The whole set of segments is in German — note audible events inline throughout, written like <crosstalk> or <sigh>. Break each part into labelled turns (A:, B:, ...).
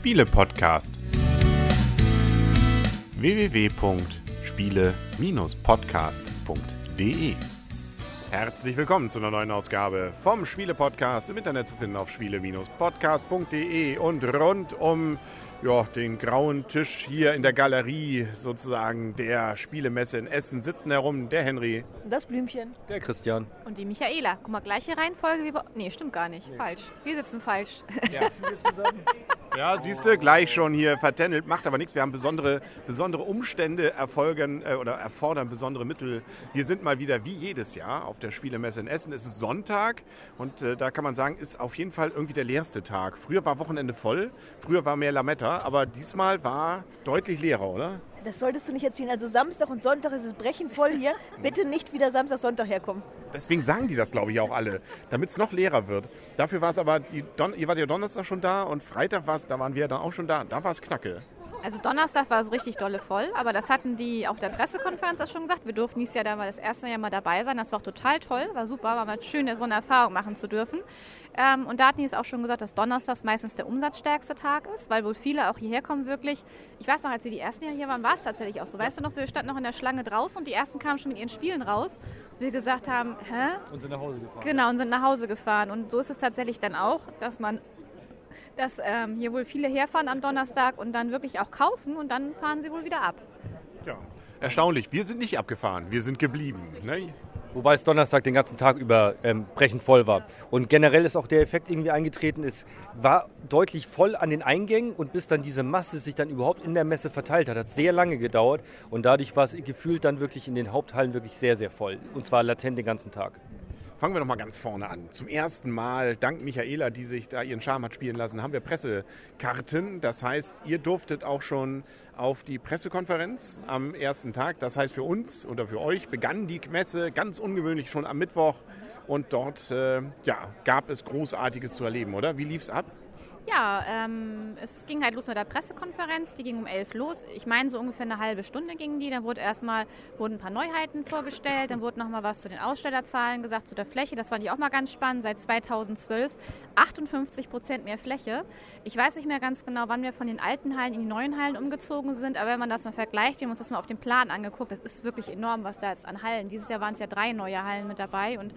A: Spiele-Podcast. www.spiele-podcast.de Herzlich willkommen zu einer neuen Ausgabe vom Spiele-Podcast im Internet zu finden auf spiele-podcast.de und rund um ja, den grauen Tisch hier in der Galerie sozusagen der Spielemesse in Essen sitzen herum der Henry.
B: Das Blümchen.
C: Der Christian.
D: Und die Michaela. Guck mal, gleiche Reihenfolge wie bei. Nee, stimmt gar nicht. Nee. Falsch. Wir sitzen falsch.
A: Ja, <laughs> zusammen. Ja, siehst du, gleich schon hier vertändelt, macht aber nichts. Wir haben besondere, besondere Umstände erfolgen äh, oder erfordern besondere Mittel. Wir sind mal wieder wie jedes Jahr auf der Spielemesse in Essen. Es ist Sonntag und äh, da kann man sagen, ist auf jeden Fall irgendwie der leerste Tag. Früher war Wochenende voll, früher war mehr Lametta, aber diesmal war deutlich leerer, oder?
B: Das solltest du nicht erzählen. Also Samstag und Sonntag ist es brechenvoll hier. Bitte nicht wieder Samstag, Sonntag herkommen.
A: Deswegen sagen die das, glaube ich, auch alle, damit es noch leerer wird. Dafür war es aber, die Don ihr wart ja Donnerstag schon da und Freitag war es, da waren wir dann auch schon da. Da war es knacke.
D: Also Donnerstag war es richtig dolle voll, aber das hatten die auf der Pressekonferenz auch schon gesagt. Wir durften dieses Jahr da mal das erste Jahr mal dabei sein. Das war auch total toll, war super, war mal schön, so eine Erfahrung machen zu dürfen. Ähm, und da hatten die es auch schon gesagt, dass Donnerstag meistens der umsatzstärkste Tag ist, weil wohl viele auch hierher kommen wirklich. Ich weiß noch, als wir die ersten Jahre hier waren, war es tatsächlich auch so. Weißt du noch, wir standen noch in der Schlange draußen und die ersten kamen schon mit ihren Spielen raus. Wir gesagt haben, hä?
C: Und sind nach Hause gefahren.
D: Genau, und sind nach Hause gefahren. Und so ist es tatsächlich dann auch, dass man dass ähm, hier wohl viele herfahren am Donnerstag und dann wirklich auch kaufen und dann fahren sie wohl wieder ab.
A: Ja, erstaunlich. Wir sind nicht abgefahren, wir sind geblieben. Ne?
C: Wobei es Donnerstag den ganzen Tag über ähm, brechend voll war. Und generell ist auch der Effekt irgendwie eingetreten, es war deutlich voll an den Eingängen und bis dann diese Masse sich dann überhaupt in der Messe verteilt hat, hat sehr lange gedauert. Und dadurch war es gefühlt dann wirklich in den Haupthallen wirklich sehr, sehr voll. Und zwar latent den ganzen Tag.
A: Fangen wir doch mal ganz vorne an. Zum ersten Mal, dank Michaela, die sich da ihren Charme hat spielen lassen, haben wir Pressekarten. Das heißt, ihr durftet auch schon auf die Pressekonferenz am ersten Tag. Das heißt, für uns oder für euch begann die Messe ganz ungewöhnlich schon am Mittwoch. Und dort äh, ja, gab es Großartiges zu erleben, oder? Wie lief es ab?
D: Ja, ähm, es ging halt los mit der Pressekonferenz, die ging um elf los. Ich meine, so ungefähr eine halbe Stunde gingen die. Dann wurde erstmal wurden ein paar Neuheiten vorgestellt, dann wurde nochmal was zu den Ausstellerzahlen gesagt, zu der Fläche. Das fand ich auch mal ganz spannend. Seit 2012 58 Prozent mehr Fläche. Ich weiß nicht mehr ganz genau, wann wir von den alten Hallen in die neuen Hallen umgezogen sind, aber wenn man das mal vergleicht, wir haben uns das mal auf dem Plan angeguckt, das ist wirklich enorm, was da jetzt an Hallen. Dieses Jahr waren es ja drei neue Hallen mit dabei und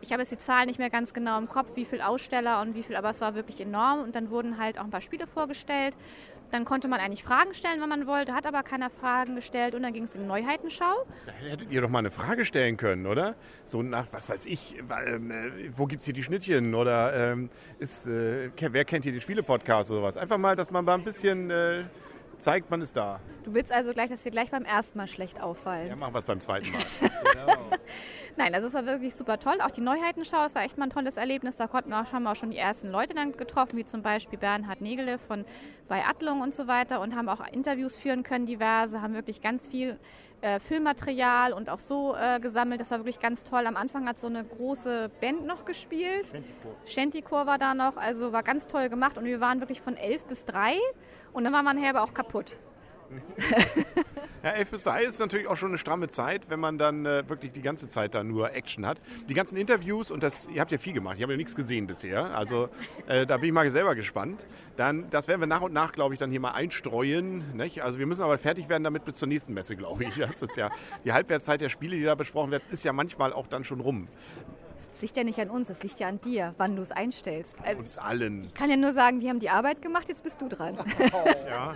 D: ich habe jetzt die Zahlen nicht mehr ganz genau im Kopf, wie viele Aussteller und wie viel, aber es war wirklich enorm. Und dann wurden halt auch ein paar Spiele vorgestellt. Dann konnte man eigentlich Fragen stellen, wenn man wollte, hat aber keiner Fragen gestellt und dann ging es in die Neuheitenschau.
A: Da hättet ihr doch mal eine Frage stellen können, oder? So nach, was weiß ich, ähm, äh, wo gibt es hier die Schnittchen oder ähm, ist, äh, wer kennt hier die Spiele-Podcasts oder sowas? Einfach mal, dass man mal ein bisschen äh, zeigt, man ist da.
D: Du willst also gleich, dass wir gleich beim ersten Mal schlecht auffallen.
A: Ja, machen wir es beim zweiten Mal. <laughs> genau.
D: Nein, also es war wirklich super toll. Auch die Neuheitenschau, es war echt mal ein tolles Erlebnis. Da konnten wir auch, haben wir auch schon die ersten Leute dann getroffen, wie zum Beispiel Bernhard Nägele von bei Adlung und so weiter und haben auch Interviews führen können, diverse, haben wirklich ganz viel äh, Filmmaterial und auch so äh, gesammelt. Das war wirklich ganz toll. Am Anfang hat so eine große Band noch gespielt. Shantycore. Shantycore war da noch, also war ganz toll gemacht und wir waren wirklich von elf bis drei und dann war man aber auch kaputt. <laughs>
A: ja, 11 bis 3 ist natürlich auch schon eine stramme Zeit, wenn man dann äh, wirklich die ganze Zeit da nur Action hat. Die ganzen Interviews, und das, ihr habt ja viel gemacht, ich habe ja nichts gesehen bisher, also äh, da bin ich mal selber gespannt. Dann, das werden wir nach und nach, glaube ich, dann hier mal einstreuen. Nicht? Also wir müssen aber fertig werden damit bis zur nächsten Messe, glaube ich. <laughs> Das ist ja die Halbwertszeit der Spiele, die da besprochen wird, ist ja manchmal auch dann schon rum.
D: Das liegt ja nicht an uns, das liegt ja an dir, wann du es einstellst.
A: Also, uns allen.
D: Ich kann ja nur sagen, wir haben die Arbeit gemacht, jetzt bist du dran.
B: Oh. <laughs> ja.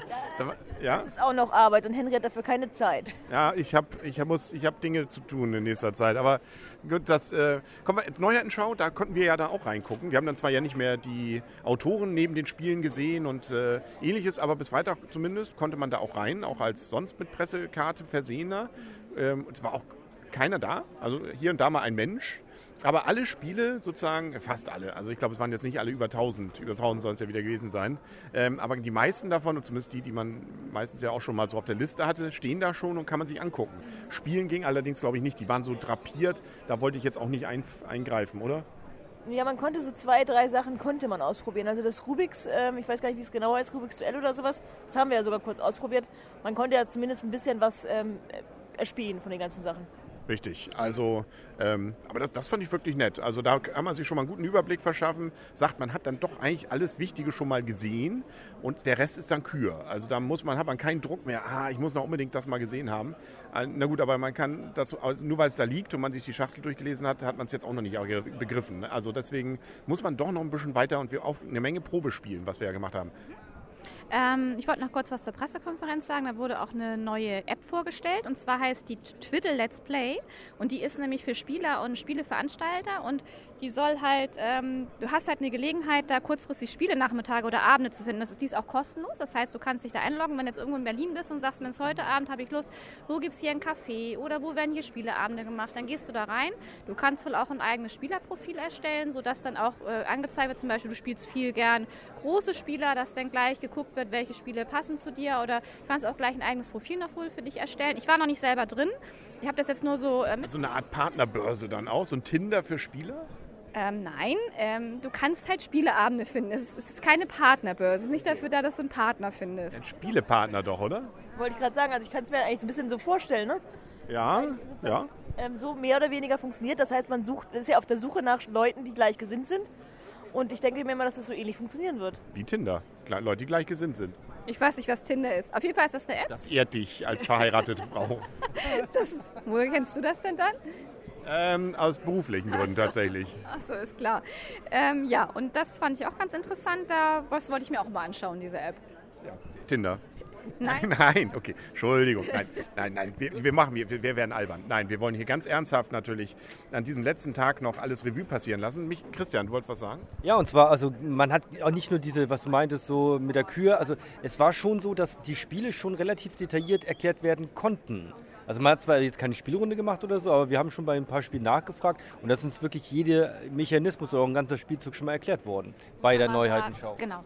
B: ja. Das ist auch noch Arbeit und Henry hat dafür keine Zeit.
A: Ja, ich habe ich hab, hab Dinge zu tun in nächster Zeit. Aber gut, das äh, kommen wir, Neuheitenschau, da konnten wir ja da auch reingucken. Wir haben dann zwar ja nicht mehr die Autoren neben den Spielen gesehen und äh, ähnliches, aber bis Freitag zumindest konnte man da auch rein, auch als sonst mit Pressekarte versehener. Ähm, es war auch keiner da, also hier und da mal ein Mensch. Aber alle Spiele sozusagen, fast alle, also ich glaube, es waren jetzt nicht alle über 1000, über 1000 sollen es ja wieder gewesen sein, ähm, aber die meisten davon, und zumindest die, die man meistens ja auch schon mal so auf der Liste hatte, stehen da schon und kann man sich angucken. Spielen ging allerdings, glaube ich, nicht. Die waren so drapiert, da wollte ich jetzt auch nicht ein, eingreifen, oder?
B: Ja, man konnte so zwei, drei Sachen konnte man ausprobieren. Also das Rubiks, ähm, ich weiß gar nicht, wie es genau heißt, Rubiks Duell oder sowas, das haben wir ja sogar kurz ausprobiert. Man konnte ja zumindest ein bisschen was ähm, erspielen von den ganzen Sachen.
A: Richtig, also, ähm, aber das, das fand ich wirklich nett. Also da kann man sich schon mal einen guten Überblick verschaffen, sagt, man hat dann doch eigentlich alles Wichtige schon mal gesehen und der Rest ist dann Kür. Also da muss man, hat man keinen Druck mehr, ah, ich muss noch unbedingt das mal gesehen haben. Äh, Na gut, aber man kann dazu, also nur weil es da liegt und man sich die Schachtel durchgelesen hat, hat man es jetzt auch noch nicht begriffen. ne? Also deswegen muss man doch noch ein bisschen weiter und wir auch eine Menge Probe spielen, was wir ja gemacht haben.
D: Ähm, ich wollte noch kurz was zur Pressekonferenz sagen. Da wurde auch eine neue App vorgestellt. Und zwar heißt die Twiddle Let's Play. Und die ist nämlich für Spieler und Spieleveranstalter. Und die soll halt, ähm, du hast halt eine Gelegenheit, da kurzfristig Spiele Nachmittage oder Abende zu finden. Das ist dies auch kostenlos. Das heißt, du kannst dich da einloggen, wenn du jetzt irgendwo in Berlin bist und sagst, Mensch, heute Abend habe ich Lust, wo gibt es hier ein Café oder wo werden hier Spieleabende gemacht, dann gehst du da rein. Du kannst wohl auch ein eigenes Spielerprofil erstellen, sodass dann auch äh, angezeigt wird, zum Beispiel du spielst viel gern große Spieler, dass dann gleich geguckt wird, welche Spiele passen zu dir oder du kannst auch gleich ein eigenes Profil noch wohl für dich erstellen. Ich war noch nicht selber drin. Ich habe das jetzt nur so äh, mit
A: So eine Art Partnerbörse dann auch, so ein Tinder für Spieler?
D: Ähm, nein, ähm, du kannst halt Spieleabende finden. Es ist, es ist keine Partnerbörse. Es ist nicht dafür da, dass du einen Partner findest.
A: Ein Spielepartner doch, oder?
B: Wollte ich gerade sagen, also ich kann es mir eigentlich so ein bisschen so vorstellen, ne?
A: Ja, ja.
B: Ähm, so mehr oder weniger funktioniert. Das heißt, man sucht, ist ja auf der Suche nach Leuten, die gleichgesinnt sind. Und ich denke mir mal, dass das so ähnlich funktionieren wird.
A: Wie Tinder. Gle- Leute, die gleichgesinnt sind.
D: Ich weiß nicht, was Tinder ist. Auf jeden Fall ist das eine App.
A: Das ehrt dich als verheiratete <laughs> Frau.
D: Das ist, woher kennst du das denn dann?
A: Ähm, aus beruflichen Gründen tatsächlich.
D: Ach so, ist klar. Ähm, ja, und das fand ich auch ganz interessant. Da was wollte ich mir auch mal anschauen, diese App.
A: Tinder.
D: Nein, <laughs>
A: Nein, okay. Entschuldigung. Nein, nein, nein. Wir, wir machen, wir, wir werden albern. Nein, wir wollen hier ganz ernsthaft natürlich an diesem letzten Tag noch alles Revue passieren lassen. Mich, Christian, du wolltest was sagen?
C: Ja, und zwar, also man hat auch nicht nur diese, was du meintest, so mit der Kür, also es war schon so, dass die Spiele schon relativ detailliert erklärt werden konnten. Also man hat zwar jetzt keine Spielrunde gemacht oder so, aber wir haben schon bei ein paar Spielen nachgefragt und da ist uns wirklich jeder Mechanismus oder auch ein ganzer Spielzug schon mal erklärt worden bei der Neuheitenschau.
D: Genau.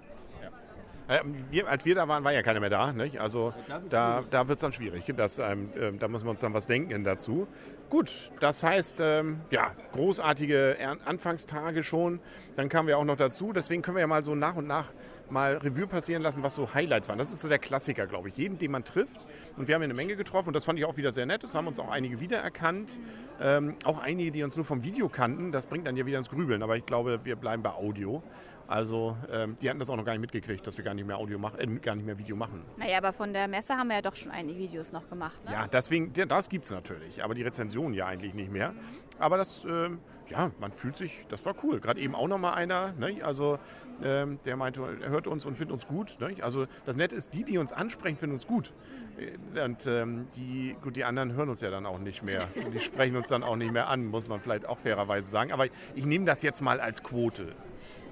A: Äh, wir, als wir da waren, war ja keiner mehr da. Nicht? Also da, da wird es dann schwierig. Das, ähm, äh, da müssen wir uns dann was denken dazu. Gut, das heißt, ähm, ja, großartige Anfangstage schon. Dann kamen wir auch noch dazu. Deswegen können wir ja mal so nach und nach mal Revue passieren lassen, was so Highlights waren. Das ist so der Klassiker, glaube ich. Jeden, den man trifft. Und wir haben hier eine Menge getroffen und das fand ich auch wieder sehr nett. Das haben uns auch einige wiedererkannt. Ähm, auch einige, die uns nur vom Video kannten. Das bringt dann ja wieder ins Grübeln. Aber ich glaube, wir bleiben bei Audio. Also ähm, die hatten das auch noch gar nicht mitgekriegt, dass wir gar nicht mehr Audio machen, äh, gar nicht mehr Video machen.
D: Naja, aber von der Messe haben wir ja doch schon einige Videos noch gemacht. Ne?
A: Ja, deswegen, das gibt es natürlich, aber die Rezension ja eigentlich nicht mehr. Aber das, ähm, ja, man fühlt sich, das war cool. Gerade eben auch noch mal einer, ne? also ähm, der meinte, er hört uns und findet uns gut. Ne? Also das Nette ist, die, die uns ansprechen, finden uns gut. Äh, Und ähm, die, gut, die anderen hören uns ja dann auch nicht mehr. Und <laughs> die sprechen uns dann auch nicht mehr an, muss man vielleicht auch fairerweise sagen. Aber ich nehme das jetzt mal als Quote.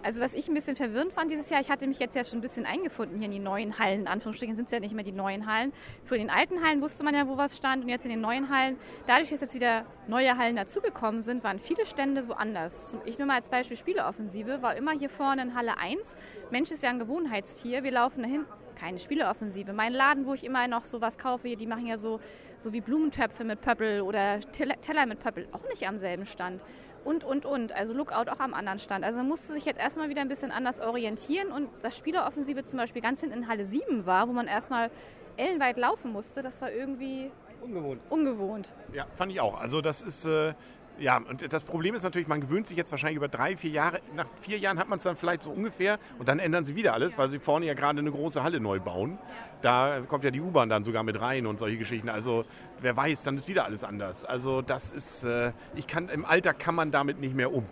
D: Also was ich ein bisschen verwirrend fand dieses Jahr, ich hatte mich jetzt ja schon ein bisschen eingefunden hier in die neuen Hallen. In Anführungsstrichen sind es ja nicht mehr die neuen Hallen. Für den alten Hallen wusste man ja, wo was stand. Und jetzt in den neuen Hallen, dadurch, dass jetzt wieder neue Hallen dazugekommen sind, waren viele Stände woanders. Ich nehme mal als Beispiel Spieleoffensive, war immer hier vorne in Halle 1. Mensch ist ja ein Gewohnheitstier. Wir laufen dahin, keine Spieleoffensive. Mein Laden, wo ich immer noch sowas kaufe, die machen ja so, so wie Blumentöpfe mit Pöppel oder Teller Teller mit Pöppel, auch nicht am selben Stand. Und, und, und. Also Lookout auch am anderen Stand. Also man musste sich jetzt erstmal wieder ein bisschen anders orientieren. Und das Spieleroffensive zum Beispiel ganz hinten in Halle 7 war, wo man erstmal ellenweit laufen musste, das war irgendwie
C: Ungewohnt.
D: ungewohnt.
A: Ja, fand ich auch. Also das ist, äh, ja, und das Problem ist natürlich, man gewöhnt sich jetzt wahrscheinlich über drei, vier Jahre. Nach vier Jahren hat man es dann vielleicht so ungefähr und dann ändern sie wieder alles, weil sie vorne ja gerade eine große Halle neu bauen. Da kommt ja die U-Bahn dann sogar mit rein und solche Geschichten. Also wer weiß, dann ist wieder alles anders. Also das ist, äh, ich kann, im Alter kann man damit nicht mehr um.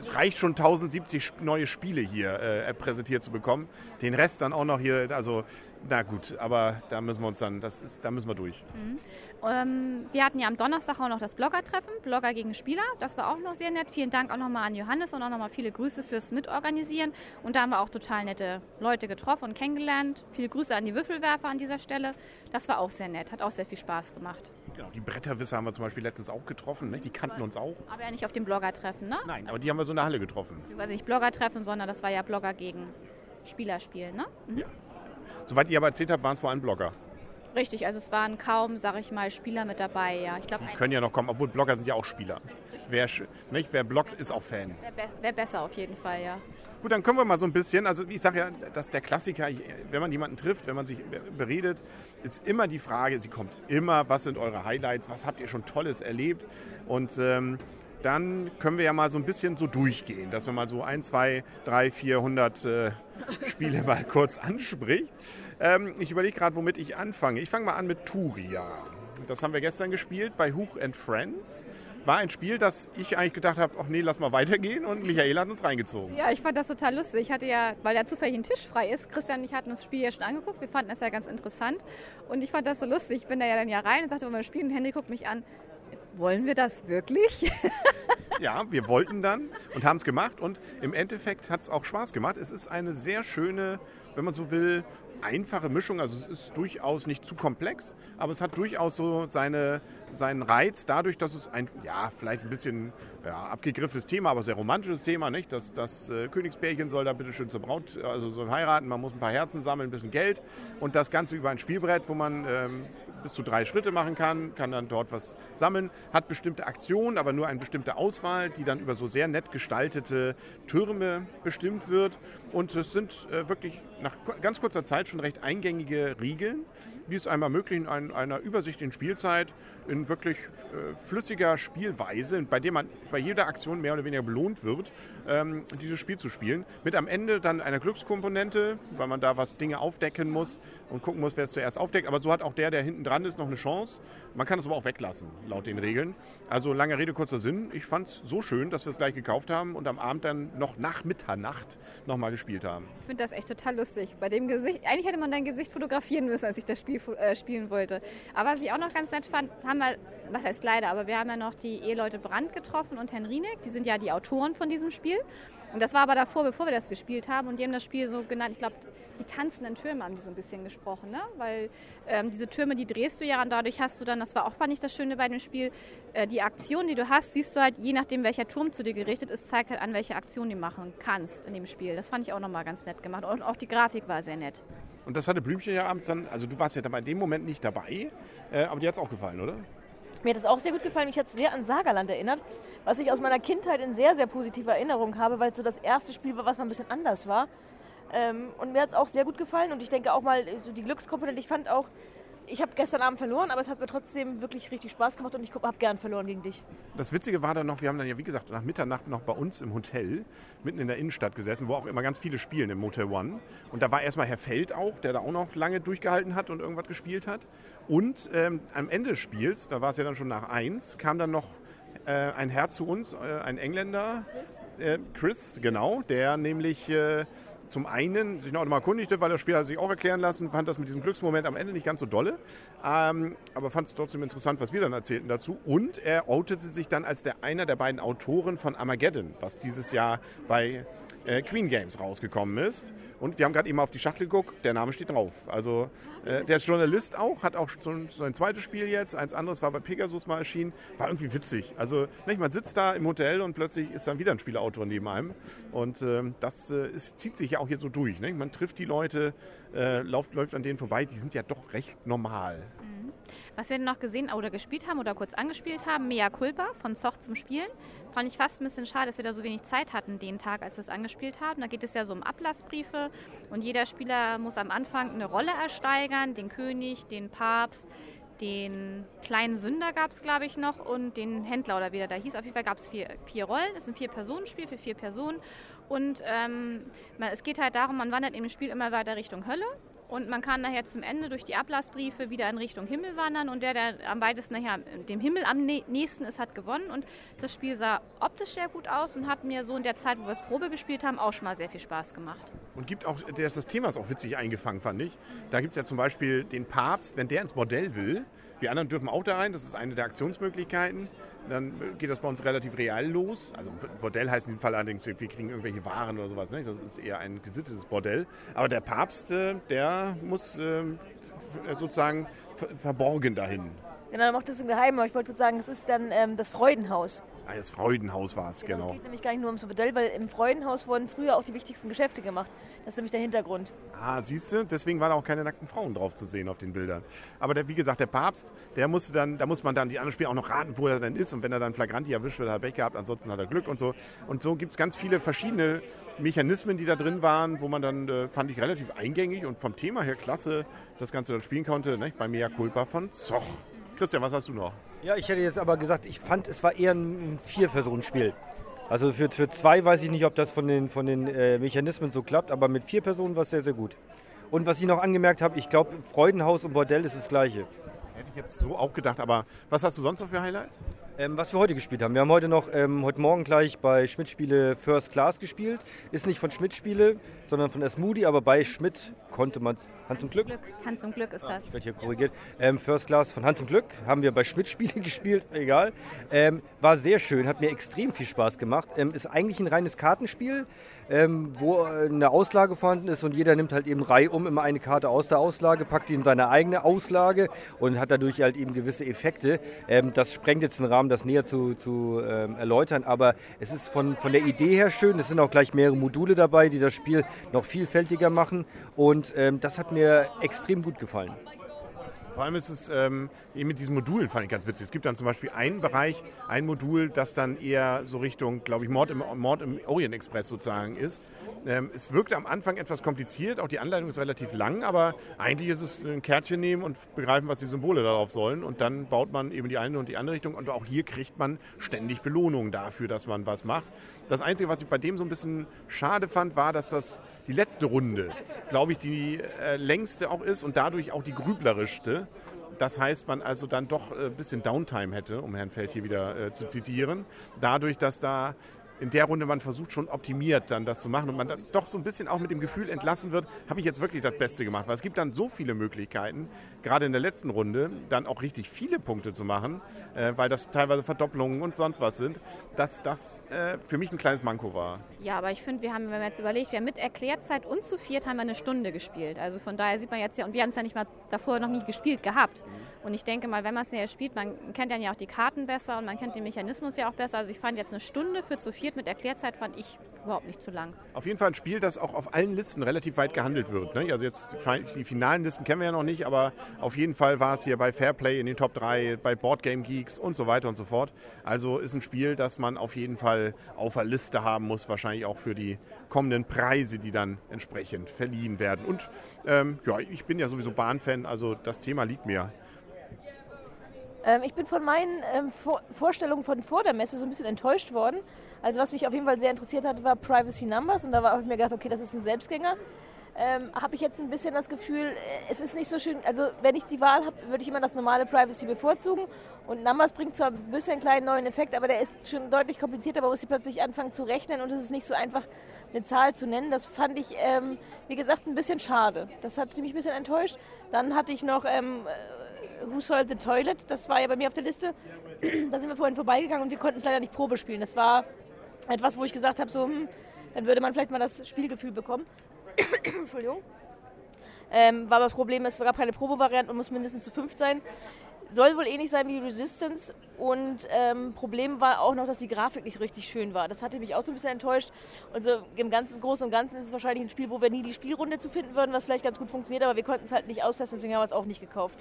A: Es reicht schon 1070 Sp- neue Spiele hier äh, präsentiert zu bekommen. Den Rest dann auch noch hier, also na gut, aber da müssen wir uns dann, das ist, da müssen wir durch.
D: Ähm, wir hatten ja am Donnerstag auch noch das Blogger-Treffen, Blogger gegen Spieler. Das war auch noch sehr nett. Vielen Dank auch nochmal an Johannes und auch nochmal viele Grüße fürs Mitorganisieren. Und da haben wir auch total nette Leute getroffen und kennengelernt. Viele Grüße an die Würfelwerfer an dieser Stelle. Das war auch sehr nett, hat auch sehr viel Spaß gemacht.
A: Genau, die Bretterwisser haben wir zum Beispiel letztens auch getroffen, ne? die kannten uns auch.
D: Aber ja nicht auf dem Blogger-Treffen, ne?
A: Nein, aber die haben wir so in der Halle getroffen.
D: Beziehungsweise nicht Blogger-Treffen, sondern das war ja Blogger gegen Spieler spielen, ne? Mhm.
A: Soweit ihr aber erzählt habt, waren es vor allem Blogger.
D: Richtig, also es waren kaum, sag ich mal, Spieler mit dabei, ja. Ich glaube,
A: Die können ja noch kommen, obwohl Blogger sind ja auch Spieler. Wer, nicht, wer bloggt, ist auch Fan.
D: wäre be wär besser auf jeden Fall, ja.
A: Gut, dann können wir mal so ein bisschen, also ich sage ja, dass der Klassiker, wenn man jemanden trifft, wenn man sich beredet, ist immer die Frage, sie kommt immer, was sind eure Highlights, was habt ihr schon Tolles erlebt? Und ähm, dann können wir ja mal so ein bisschen so durchgehen, dass man mal so ein, zwei, drei, vierhundert äh, <laughs> Spiele mal kurz anspricht. Ähm, ich überlege gerade, womit ich anfange. Ich fange mal an mit Turia. Das haben wir gestern gespielt bei Huch and Friends war ein Spiel, das ich eigentlich gedacht habe, ach nee, lass mal weitergehen und Michael hat uns reingezogen.
D: Ja, ich fand das total lustig. Ich hatte ja, weil da zufällig ein Tisch frei ist, Christian und ich hatten das Spiel ja schon angeguckt, wir fanden das ja ganz interessant und ich fand das so lustig. Ich bin da ja dann ja rein und sagte, wollen wir spielen und Handy guckt mich an, wollen wir das wirklich? <laughs>
A: ja, wir wollten dann und haben es gemacht und im Endeffekt hat es auch Spaß gemacht. Es ist eine sehr schöne, wenn man so will, einfache Mischung. Also es ist durchaus nicht zu komplex, aber es hat durchaus so seine, seinen Reiz dadurch, dass es ein, ja, vielleicht ein bisschen ja, abgegriffenes Thema, aber sehr romantisches Thema, nicht? Das, das äh, Königspärchen soll da bitte schön zur Braut, also soll heiraten, man muss ein paar Herzen sammeln, ein bisschen Geld und das Ganze über ein Spielbrett, wo man ähm, bis zu drei Schritte machen kann, kann dann dort was sammeln, hat bestimmte Aktionen, aber nur eine bestimmte Auswahl, die dann über so sehr nett gestaltete Türme bestimmt wird. Und es sind äh, wirklich nach ganz kurzer Zeit schon recht eingängige Regeln, die es einmal ermöglichen, in einer übersichtlichen Spielzeit in wirklich äh, flüssiger Spielweise, bei der man bei jeder Aktion mehr oder weniger belohnt wird, ähm, dieses Spiel zu spielen. Mit am Ende dann einer Glückskomponente, weil man da was Dinge aufdecken muss und gucken muss, wer es zuerst aufdeckt. Aber so hat auch der, der hinten dran ist, noch eine Chance. Man kann es aber auch weglassen, laut den Regeln. Also lange Rede, kurzer Sinn. Ich fand es so schön, dass wir es gleich gekauft haben und am Abend dann noch nach Mitternacht nochmal gespielt haben.
D: Ich finde das echt total lustig. Bei dem Gesicht, eigentlich hätte man dein Gesicht fotografieren müssen, als ich das Spiel äh, spielen wollte. Aber was ich auch noch ganz nett fand, haben wir, was heißt leider, aber wir haben ja noch die Eheleute Brandt getroffen und Herrn Rieneck. Die sind ja die Autoren von diesem Spiel. Und das war aber davor, bevor wir das gespielt haben. Und die haben das Spiel so genannt, ich glaube, die tanzenden Türme haben die so ein bisschen gesprochen. Ne? Weil ähm, diese Türme, die drehst du ja und dadurch hast du dann, das war auch, fand ich das Schöne bei dem Spiel, äh, die Aktion, die du hast, siehst du halt, je nachdem, welcher Turm zu dir gerichtet ist, zeigt halt an, welche Aktion du machen kannst in dem Spiel. Das fand ich auch nochmal ganz nett gemacht. Und auch die Grafik war sehr nett.
A: Und das hatte Blümchen ja abends dann, also du warst ja dann bei dem Moment nicht dabei, äh, aber dir hat es auch gefallen, oder?
B: Mir hat es auch sehr gut gefallen. Mich hat es sehr an Sagerland erinnert, was ich aus meiner Kindheit in sehr, sehr positiver Erinnerung habe, weil es so das erste Spiel war, was mal ein bisschen anders war. Ähm, und mir hat es auch sehr gut gefallen und ich denke auch mal, so die Glückskomponente, ich fand auch, ich habe gestern Abend verloren, aber es hat mir trotzdem wirklich richtig Spaß gemacht und ich habe gern verloren gegen dich.
A: Das Witzige war dann noch, wir haben dann ja wie gesagt nach Mitternacht noch bei uns im Hotel, mitten in der Innenstadt gesessen, wo auch immer ganz viele spielen im Motel One. Und da war erstmal Herr Feld auch, der da auch noch lange durchgehalten hat und irgendwas gespielt hat. Und ähm, am Ende des Spiels, da war es ja dann schon nach eins, kam dann noch äh, ein Herr zu uns, äh, ein Engländer, äh, Chris, genau, der nämlich äh, zum einen sich noch einmal erkundigte, weil das Spiel hat sich auch erklären lassen, fand das mit diesem Glücksmoment am Ende nicht ganz so dolle, ähm, aber fand es trotzdem interessant, was wir dann erzählten dazu. Und er outete sich dann als der einer der beiden Autoren von Armageddon, was dieses Jahr bei äh, Queen Games rausgekommen ist. Und wir haben gerade eben auf die Schachtel geguckt, der Name steht drauf. Also äh, der ist Journalist auch, hat auch so ein, zweites Spiel jetzt, eins anderes war bei Pegasus mal erschienen, war irgendwie witzig. Also nicht, man sitzt da im Hotel und plötzlich ist dann wieder ein Spieleautor neben einem. Und ähm, das äh, ist, zieht sich ja auch hier so durch. Ne? Man trifft die Leute, äh, läuft, läuft an denen vorbei, die sind ja doch recht normal. Mhm.
D: Was wir noch gesehen oder gespielt haben oder kurz angespielt haben, Mea Culpa von Zoch zum Spielen. Fand ich fast ein bisschen schade, dass wir da so wenig Zeit hatten den Tag, als wir es angespielt haben. Da geht es ja so um Ablassbriefe und jeder Spieler muss am Anfang eine Rolle ersteigern, den König, den Papst, den kleinen Sünder gab es, glaube ich, noch und den Händler oder wie der da hieß. Auf jeden Fall gab es vier, vier Rollen. Es ist ein Vier-Personen-Spiel für vier Personen. Und ähm, es geht halt darum, man wandert im Spiel immer weiter Richtung Hölle und man kann nachher zum Ende durch die Ablassbriefe wieder in Richtung Himmel wandern und der, der am weitesten nachher dem Himmel am nächsten ist, hat gewonnen. Und das Spiel sah optisch sehr gut aus und hat mir so in der Zeit, wo wir es Probe gespielt haben, auch schon mal sehr viel Spaß gemacht.
A: Und gibt auch, das Thema ist auch witzig eingefangen, fand ich. Da gibt es ja zum Beispiel den Papst, wenn der ins Bordell will, wir anderen dürfen auch da rein, das ist eine der Aktionsmöglichkeiten. Dann geht das bei uns relativ real los. Also Bordell heißt in dem Fall allerdings, wir kriegen irgendwelche Waren oder sowas. Ne? Das ist eher ein gesittetes Bordell. Aber der Papst, äh, der muss äh, sozusagen verborgen dahin.
B: Genau, er macht das im Geheimen, aber ich wollte sagen, es ist dann ähm, das Freudenhaus.
A: Ah, das Freudenhaus war es,
B: Genau,
A: genau.
B: Es geht nämlich gar nicht nur ums Bordell, weil im Freudenhaus wurden früher auch die wichtigsten Geschäfte gemacht. Das ist nämlich der Hintergrund.
A: Ah, siehst du, deswegen waren auch keine nackten Frauen drauf zu sehen auf den Bildern. Aber der, wie gesagt, der Papst, der musste dann, da muss man dann die anderen Spieler auch noch raten, wo er dann ist. Und wenn er dann Flagranti erwischt wird, hat er Pech gehabt, ansonsten hat er Glück und so. Und so gibt es ganz viele verschiedene Mechanismen, die da drin waren, wo man dann, äh, fand ich, relativ eingängig und vom Thema her klasse das Ganze dann spielen konnte. Ne? Bei Mea Culpa von Zoch. Christian, was hast du noch?
C: Ja, ich hätte jetzt aber gesagt, ich fand, es war eher ein Vier-Personen-Spiel. Also für, für zwei weiß ich nicht, ob das von den, von den äh, Mechanismen so klappt, aber mit vier Personen war es sehr, sehr gut. Und was ich noch angemerkt habe, ich glaube, Freudenhaus und Bordell ist das gleiche.
A: Hätte ich jetzt so auch gedacht, aber was hast du sonst noch für Highlights?
C: Ähm, was wir heute gespielt haben. Wir haben heute noch, ähm, heute Morgen gleich bei Schmidt Spiele First Class gespielt. Ist nicht von Schmidt Spiele, sondern von Asmoody, aber bei Schmidt konnte man es. Hans zum Glück?
D: Glück. Hans zum Glück ist das.
C: Ich werde hier korrigiert. Ähm, First Class von Hans zum Glück haben wir bei Schmidt Spiele <laughs> gespielt, egal. Ähm, war sehr schön, hat mir extrem viel Spaß gemacht. Ähm, ist eigentlich ein reines Kartenspiel, ähm, wo eine Auslage vorhanden ist und jeder nimmt halt eben reihum immer eine Karte aus der Auslage, packt die in seine eigene Auslage und hat dadurch halt eben gewisse Effekte. Ähm, das sprengt jetzt den Rahmen, das näher zu, zu ähm, erläutern, aber es ist von, von der Idee her schön. Es sind auch gleich mehrere Module dabei, die das Spiel noch vielfältiger machen und das hat mir extrem gut gefallen.
A: Vor allem ist es ähm, eben mit diesen Modulen fand ich ganz witzig. Es gibt dann zum Beispiel einen Bereich, ein Modul, das dann eher so Richtung, glaube ich, Mord im, Mord im Orient Express sozusagen ist. Ähm, es wirkte am Anfang etwas kompliziert, auch die Anleitung ist relativ lang, aber eigentlich ist es ein Kärtchen nehmen und begreifen, was die Symbole darauf sollen und dann baut man eben die eine und die andere Richtung und auch hier kriegt man ständig Belohnungen dafür, dass man was macht. Das Einzige, was ich bei dem so ein bisschen schade fand, war, dass das die letzte Runde, glaube ich, die äh, längste auch ist und dadurch auch die grüblerischste. Das heißt, man also dann doch ein bisschen Downtime hätte, um Herrn Feld hier wieder äh, zu zitieren. Dadurch, dass da in der Runde man versucht schon optimiert dann das zu machen und man dann doch so ein bisschen auch mit dem Gefühl entlassen wird, habe ich jetzt wirklich das Beste gemacht. Weil es gibt dann so viele Möglichkeiten, gerade in der letzten Runde, dann auch richtig viele Punkte zu machen, äh, weil das teilweise Verdopplungen und sonst was sind, dass das äh, für mich ein kleines Manko war.
D: Ja, aber ich finde, wir haben, wenn wir jetzt überlegt, wir haben mit Erklärzeit und zu viert haben wir eine Stunde gespielt. Also von daher sieht man jetzt ja, und wir haben es ja nicht mal davor noch nie gespielt gehabt. Und ich denke mal, wenn man es ja spielt, man kennt dann ja auch die Karten besser und man kennt den Mechanismus ja auch besser. Also ich fand jetzt eine Stunde für zu viert mit Erklärzeit fand ich überhaupt nicht zu lang.
A: Auf jeden Fall ein Spiel, das auch auf allen Listen relativ weit gehandelt wird. Ne? Also jetzt die finalen Listen kennen wir ja noch nicht, aber auf jeden Fall war es hier bei Fairplay in den Top 3, bei Boardgame Geeks und so weiter und so fort. Also ist ein Spiel, das man auf jeden Fall auf der Liste haben muss, wahrscheinlich auch für die kommenden Preise, die dann entsprechend verliehen werden. Und ähm, ja, ich bin ja sowieso Bahnfan, also das Thema liegt mir.
B: Ähm, ich bin von meinen ähm, Vor Vorstellungen von vor der Messe so ein bisschen enttäuscht worden. Also was mich auf jeden Fall sehr interessiert hat, war Privacy Numbers und da habe ich mir gedacht, okay, das ist ein Selbstgänger. Ähm, habe ich jetzt ein bisschen das Gefühl, äh, es ist nicht so schön, also wenn ich die Wahl habe, würde ich immer das normale Privacy bevorzugen und Numbers bringt zwar ein bisschen einen kleinen neuen Effekt, aber der ist schon deutlich komplizierter, man muss sie plötzlich anfangen zu rechnen und es ist nicht so einfach, eine Zahl zu nennen. Das fand ich, ähm, wie gesagt, ein bisschen schade. Das hat mich ein bisschen enttäuscht. Dann hatte ich noch ähm, Who Sold the Toilet, das war ja bei mir auf der Liste. da sind wir vorhin vorbeigegangen und wir konnten es leider nicht Probe spielen. Das war etwas, wo ich gesagt habe, so, hm, dann würde man vielleicht mal das Spielgefühl bekommen. <coughs> Entschuldigung. Ähm, war aber das Problem, es gab keine Probevariante und muss mindestens zu fünf sein. Soll wohl ähnlich sein wie Resistance und ähm, Problem war auch noch, dass die Grafik nicht richtig schön war. Das hatte mich auch so ein bisschen enttäuscht. Und so im ganzen Großen und Ganzen ist es wahrscheinlich ein Spiel, wo wir nie die Spielrunde zu finden würden, was vielleicht ganz gut funktioniert, aber wir konnten es halt nicht austesten, deswegen haben wir es auch nicht gekauft.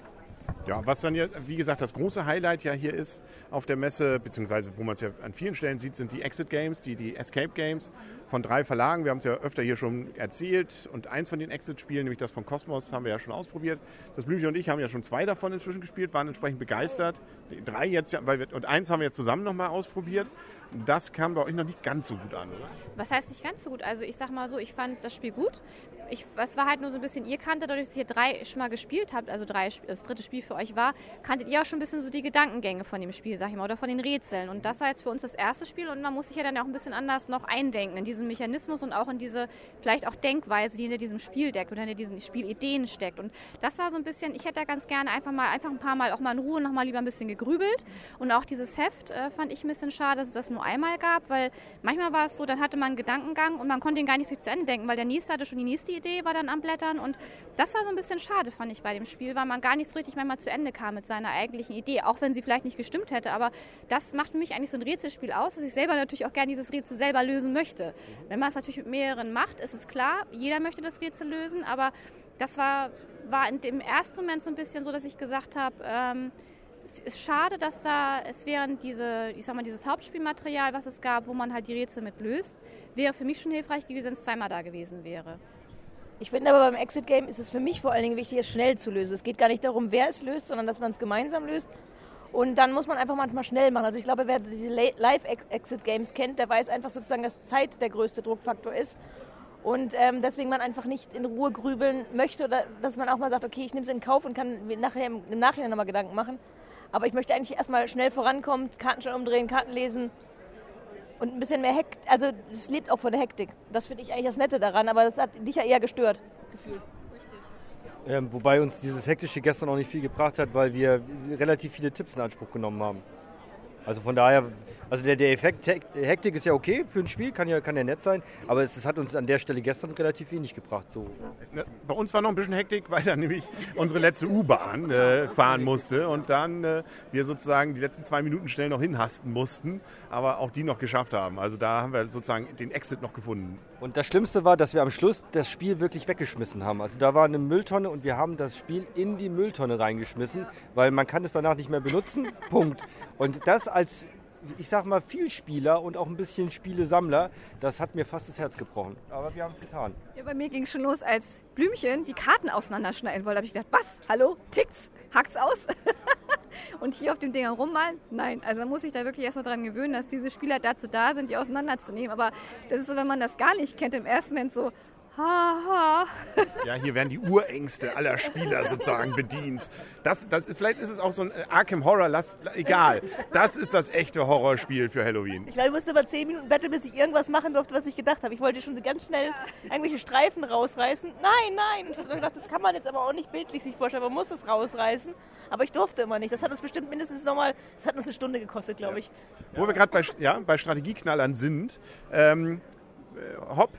A: Ja, was dann ja, wie gesagt, das große Highlight ja hier ist auf der Messe, beziehungsweise wo man es ja an vielen Stellen sieht, sind die Exit Games, die, die Escape Games von drei Verlagen. Wir haben es ja öfter hier schon erzählt und eins von den Exit-Spielen, nämlich das von Cosmos, haben wir ja schon ausprobiert. Das Blümchen und ich haben ja schon zwei davon inzwischen gespielt, waren entsprechend begeistert. Drei jetzt, ja, weil wir, und eins haben wir jetzt zusammen nochmal ausprobiert. Das kam bei euch noch nicht ganz so gut an, oder?
D: Was heißt nicht ganz so gut? Also ich sag mal so, ich fand das Spiel gut. Ich, es war halt nur so ein bisschen, ihr kanntet, dadurch, dass ihr drei schon mal gespielt habt, also drei, das dritte Spiel für euch war, kanntet ihr auch schon ein bisschen so die Gedankengänge von dem Spiel, sag ich mal, oder von den Rätseln. Und das war jetzt für uns das erste Spiel und man muss sich ja dann auch ein bisschen anders noch eindenken in diesen Mechanismus und auch in diese vielleicht auch Denkweise, die hinter diesem Spiel steckt oder hinter diesen Spielideen steckt. Und das war so ein bisschen, ich hätte da ganz gerne einfach mal, einfach ein paar Mal auch mal in Ruhe noch mal lieber ein bisschen gegrübelt. Und auch dieses Heft äh, fand ich ein bisschen schade, dass es das nur einmal gab, weil manchmal war es so, dann hatte man einen Gedankengang und man konnte ihn gar nicht so zu Ende denken, weil der nächste hatte schon die nächste Idee, war dann am Blättern und das war so ein bisschen schade, fand ich bei dem Spiel, weil man gar nicht so richtig manchmal zu Ende kam mit seiner eigentlichen Idee, auch wenn sie vielleicht nicht gestimmt hätte, aber das macht für mich eigentlich so ein Rätselspiel aus, dass ich selber natürlich auch gerne dieses Rätsel selber lösen möchte. Wenn man es natürlich mit mehreren macht, ist es klar, jeder möchte das Rätsel lösen, aber das war, war in dem ersten Moment so ein bisschen so, dass ich gesagt habe, ähm, es ist schade, dass da, es während diese, ich sag mal, dieses Hauptspielmaterial, was es gab, wo man halt die Rätsel mit löst, wäre für mich schon hilfreich gewesen, wenn es zweimal da gewesen wäre.
B: Ich finde aber beim Exit Game ist es für mich vor allen Dingen wichtig, es schnell zu lösen. Es geht gar nicht darum, wer es löst, sondern dass man es gemeinsam löst. Und dann muss man einfach manchmal schnell machen. Also ich glaube, wer diese Live-Exit-Games kennt, der weiß einfach sozusagen, dass Zeit der größte Druckfaktor ist. Und ähm, deswegen man einfach nicht in Ruhe grübeln möchte oder dass man auch mal sagt, okay, ich nehme es in Kauf und kann mir nachher im Nachhinein nochmal Gedanken machen. Aber ich möchte eigentlich erstmal schnell vorankommen, Karten schon umdrehen, Karten lesen und ein bisschen mehr Hektik. Also es lebt auch von der Hektik. Das finde ich eigentlich das Nette daran, aber das hat dich ja eher gestört, gefühlt.
C: Ähm, wobei uns dieses Hektische gestern auch nicht viel gebracht hat, weil wir relativ viele Tipps in Anspruch genommen haben. Also von daher also der, der Effekt Hektik ist ja okay für ein Spiel, kann ja, kann ja nett sein, aber es, es hat uns an der Stelle gestern relativ wenig gebracht. So.
A: Bei uns war noch ein bisschen Hektik, weil dann nämlich unsere letzte U-Bahn äh, fahren musste und dann äh, wir sozusagen die letzten zwei Minuten schnell noch hinhasten mussten, aber auch die noch geschafft haben. Also da haben wir sozusagen den Exit noch gefunden.
C: Und das Schlimmste war, dass wir am Schluss das Spiel wirklich weggeschmissen haben. Also da war eine Mülltonne und wir haben das Spiel in die Mülltonne reingeschmissen, weil man kann es danach nicht mehr benutzen. <laughs> Punkt. Und das als ich sag mal, Vielspieler und auch ein bisschen Spielesammler, das hat mir fast das Herz gebrochen. Aber wir haben es getan.
E: Ja, bei mir ging es schon los, als Blümchen die Karten auseinanderschneiden wollte. Da habe ich gedacht, was? Hallo? Tickt's? Hackt's aus? <laughs> und hier auf dem Ding rummalen? Nein. Also man muss sich da wirklich erstmal dran gewöhnen, dass diese Spieler dazu da sind, die auseinanderzunehmen. Aber das ist so, wenn man das gar nicht kennt, im ersten Moment so, Haha.
A: Ja, hier werden die Urängste aller Spieler sozusagen bedient. Das, das ist, vielleicht ist es auch so ein Arkham Horror, lass, egal. Das ist das echte Horrorspiel für Halloween.
B: Ich glaube, ich musste über 10 Minuten betteln, bis ich irgendwas machen durfte, was ich gedacht habe. Ich wollte schon ganz schnell irgendwelche Streifen rausreißen. Nein, nein. Ich dachte, das kann man jetzt aber auch nicht bildlich sich vorstellen. Man muss es rausreißen. Aber ich durfte immer nicht. Das hat uns bestimmt mindestens nochmal, das hat uns eine Stunde gekostet, glaube ich.
A: Ja. Wo wir gerade bei, ja, bei Strategieknallern sind. Ähm, äh, Hopp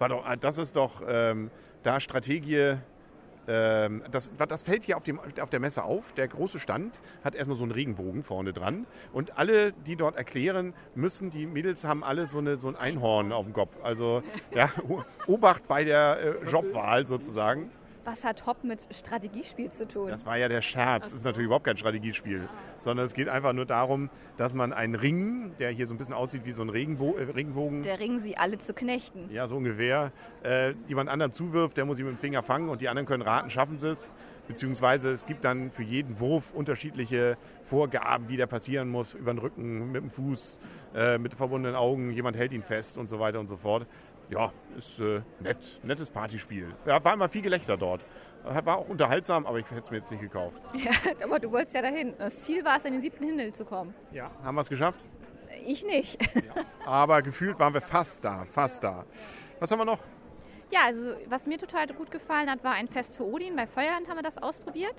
A: war doch, ah, das ist doch ähm, da Strategie. Ähm, das, das fällt hier auf, dem, auf der Messe auf. Der große Stand hat erstmal so einen Regenbogen vorne dran. Und alle, die dort erklären müssen, die Mädels haben alle so, eine, so ein Einhorn auf dem Kopf. Also ja, <laughs> Obacht bei der äh, Jobwahl sozusagen.
E: Was hat Hop mit Strategiespiel zu tun?
A: Das war ja der Scherz. Das ist natürlich überhaupt kein Strategiespiel. Sondern es geht einfach nur darum, dass man einen Ring, der hier so ein bisschen aussieht wie so ein Regenbo äh, Regenbogen.
E: Der Ring, sie alle zu knechten.
A: Ja, so ungefähr. Äh, jemand anderen zuwirft, der muss ihn mit dem Finger fangen und die anderen können raten, schaffen sie es. Beziehungsweise es gibt dann für jeden Wurf unterschiedliche Vorgaben, wie der passieren muss. Über den Rücken, mit dem Fuß, äh, mit verbundenen Augen, jemand hält ihn fest und so weiter und so fort ja, ist äh, nett, nettes Partyspiel. Ja, war immer viel Gelächter dort. War auch unterhaltsam, aber ich hätte es mir jetzt nicht gekauft.
E: Ja, <laughs> aber du wolltest ja dahin. Das Ziel war es, in den siebten Himmel zu kommen.
A: Ja, haben wir es geschafft?
E: Ich nicht.
A: Ja, aber gefühlt waren wir fast da, fast da. Was haben wir noch?
D: Ja, also was mir total gut gefallen hat, war ein Fest für Odin. Bei Feuerland haben wir das ausprobiert.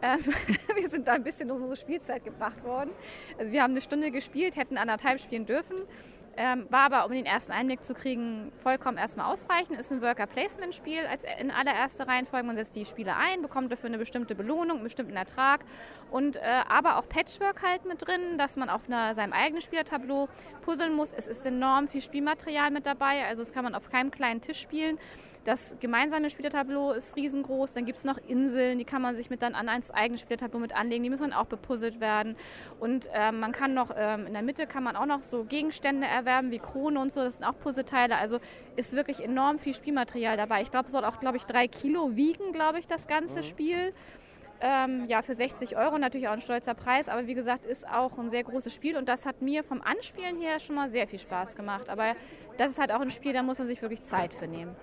D: Ähm, <laughs> wir sind da ein bisschen um unsere Spielzeit gebracht worden. Also wir haben eine Stunde gespielt, hätten anderthalb spielen dürfen. Ähm, war aber, um den ersten Einblick zu kriegen, vollkommen erstmal ausreichend. Ist ein Worker-Placement-Spiel in allererster Reihenfolge. Man setzt die Spiele ein, bekommt dafür eine bestimmte Belohnung, einen bestimmten Ertrag. Und äh, aber auch Patchwork halt mit drin, dass man auf einer, seinem eigenen Spielertableau puzzeln muss. Es ist enorm viel Spielmaterial mit dabei, also das kann man auf keinem kleinen Tisch spielen. Das gemeinsame Spielertableau ist riesengroß. Dann gibt es noch Inseln, die kann man sich mit dann an ein eigenes Spielertableau mit anlegen. Die müssen dann auch bepuzzelt werden. Und ähm, man kann noch, ähm, in der Mitte kann man auch noch so Gegenstände erwerben, wie Krone und so. Das sind auch Puzzleteile. Also ist wirklich enorm viel Spielmaterial dabei. Ich glaube, es soll auch, glaube ich, drei Kilo wiegen, glaube ich, das ganze mhm. Spiel. Ähm, ja, für 60 Euro natürlich auch ein stolzer Preis, aber wie gesagt, ist auch ein sehr großes Spiel und das hat mir vom Anspielen her schon mal sehr viel Spaß gemacht. Aber das ist halt auch ein Spiel, da muss man sich wirklich Zeit für nehmen.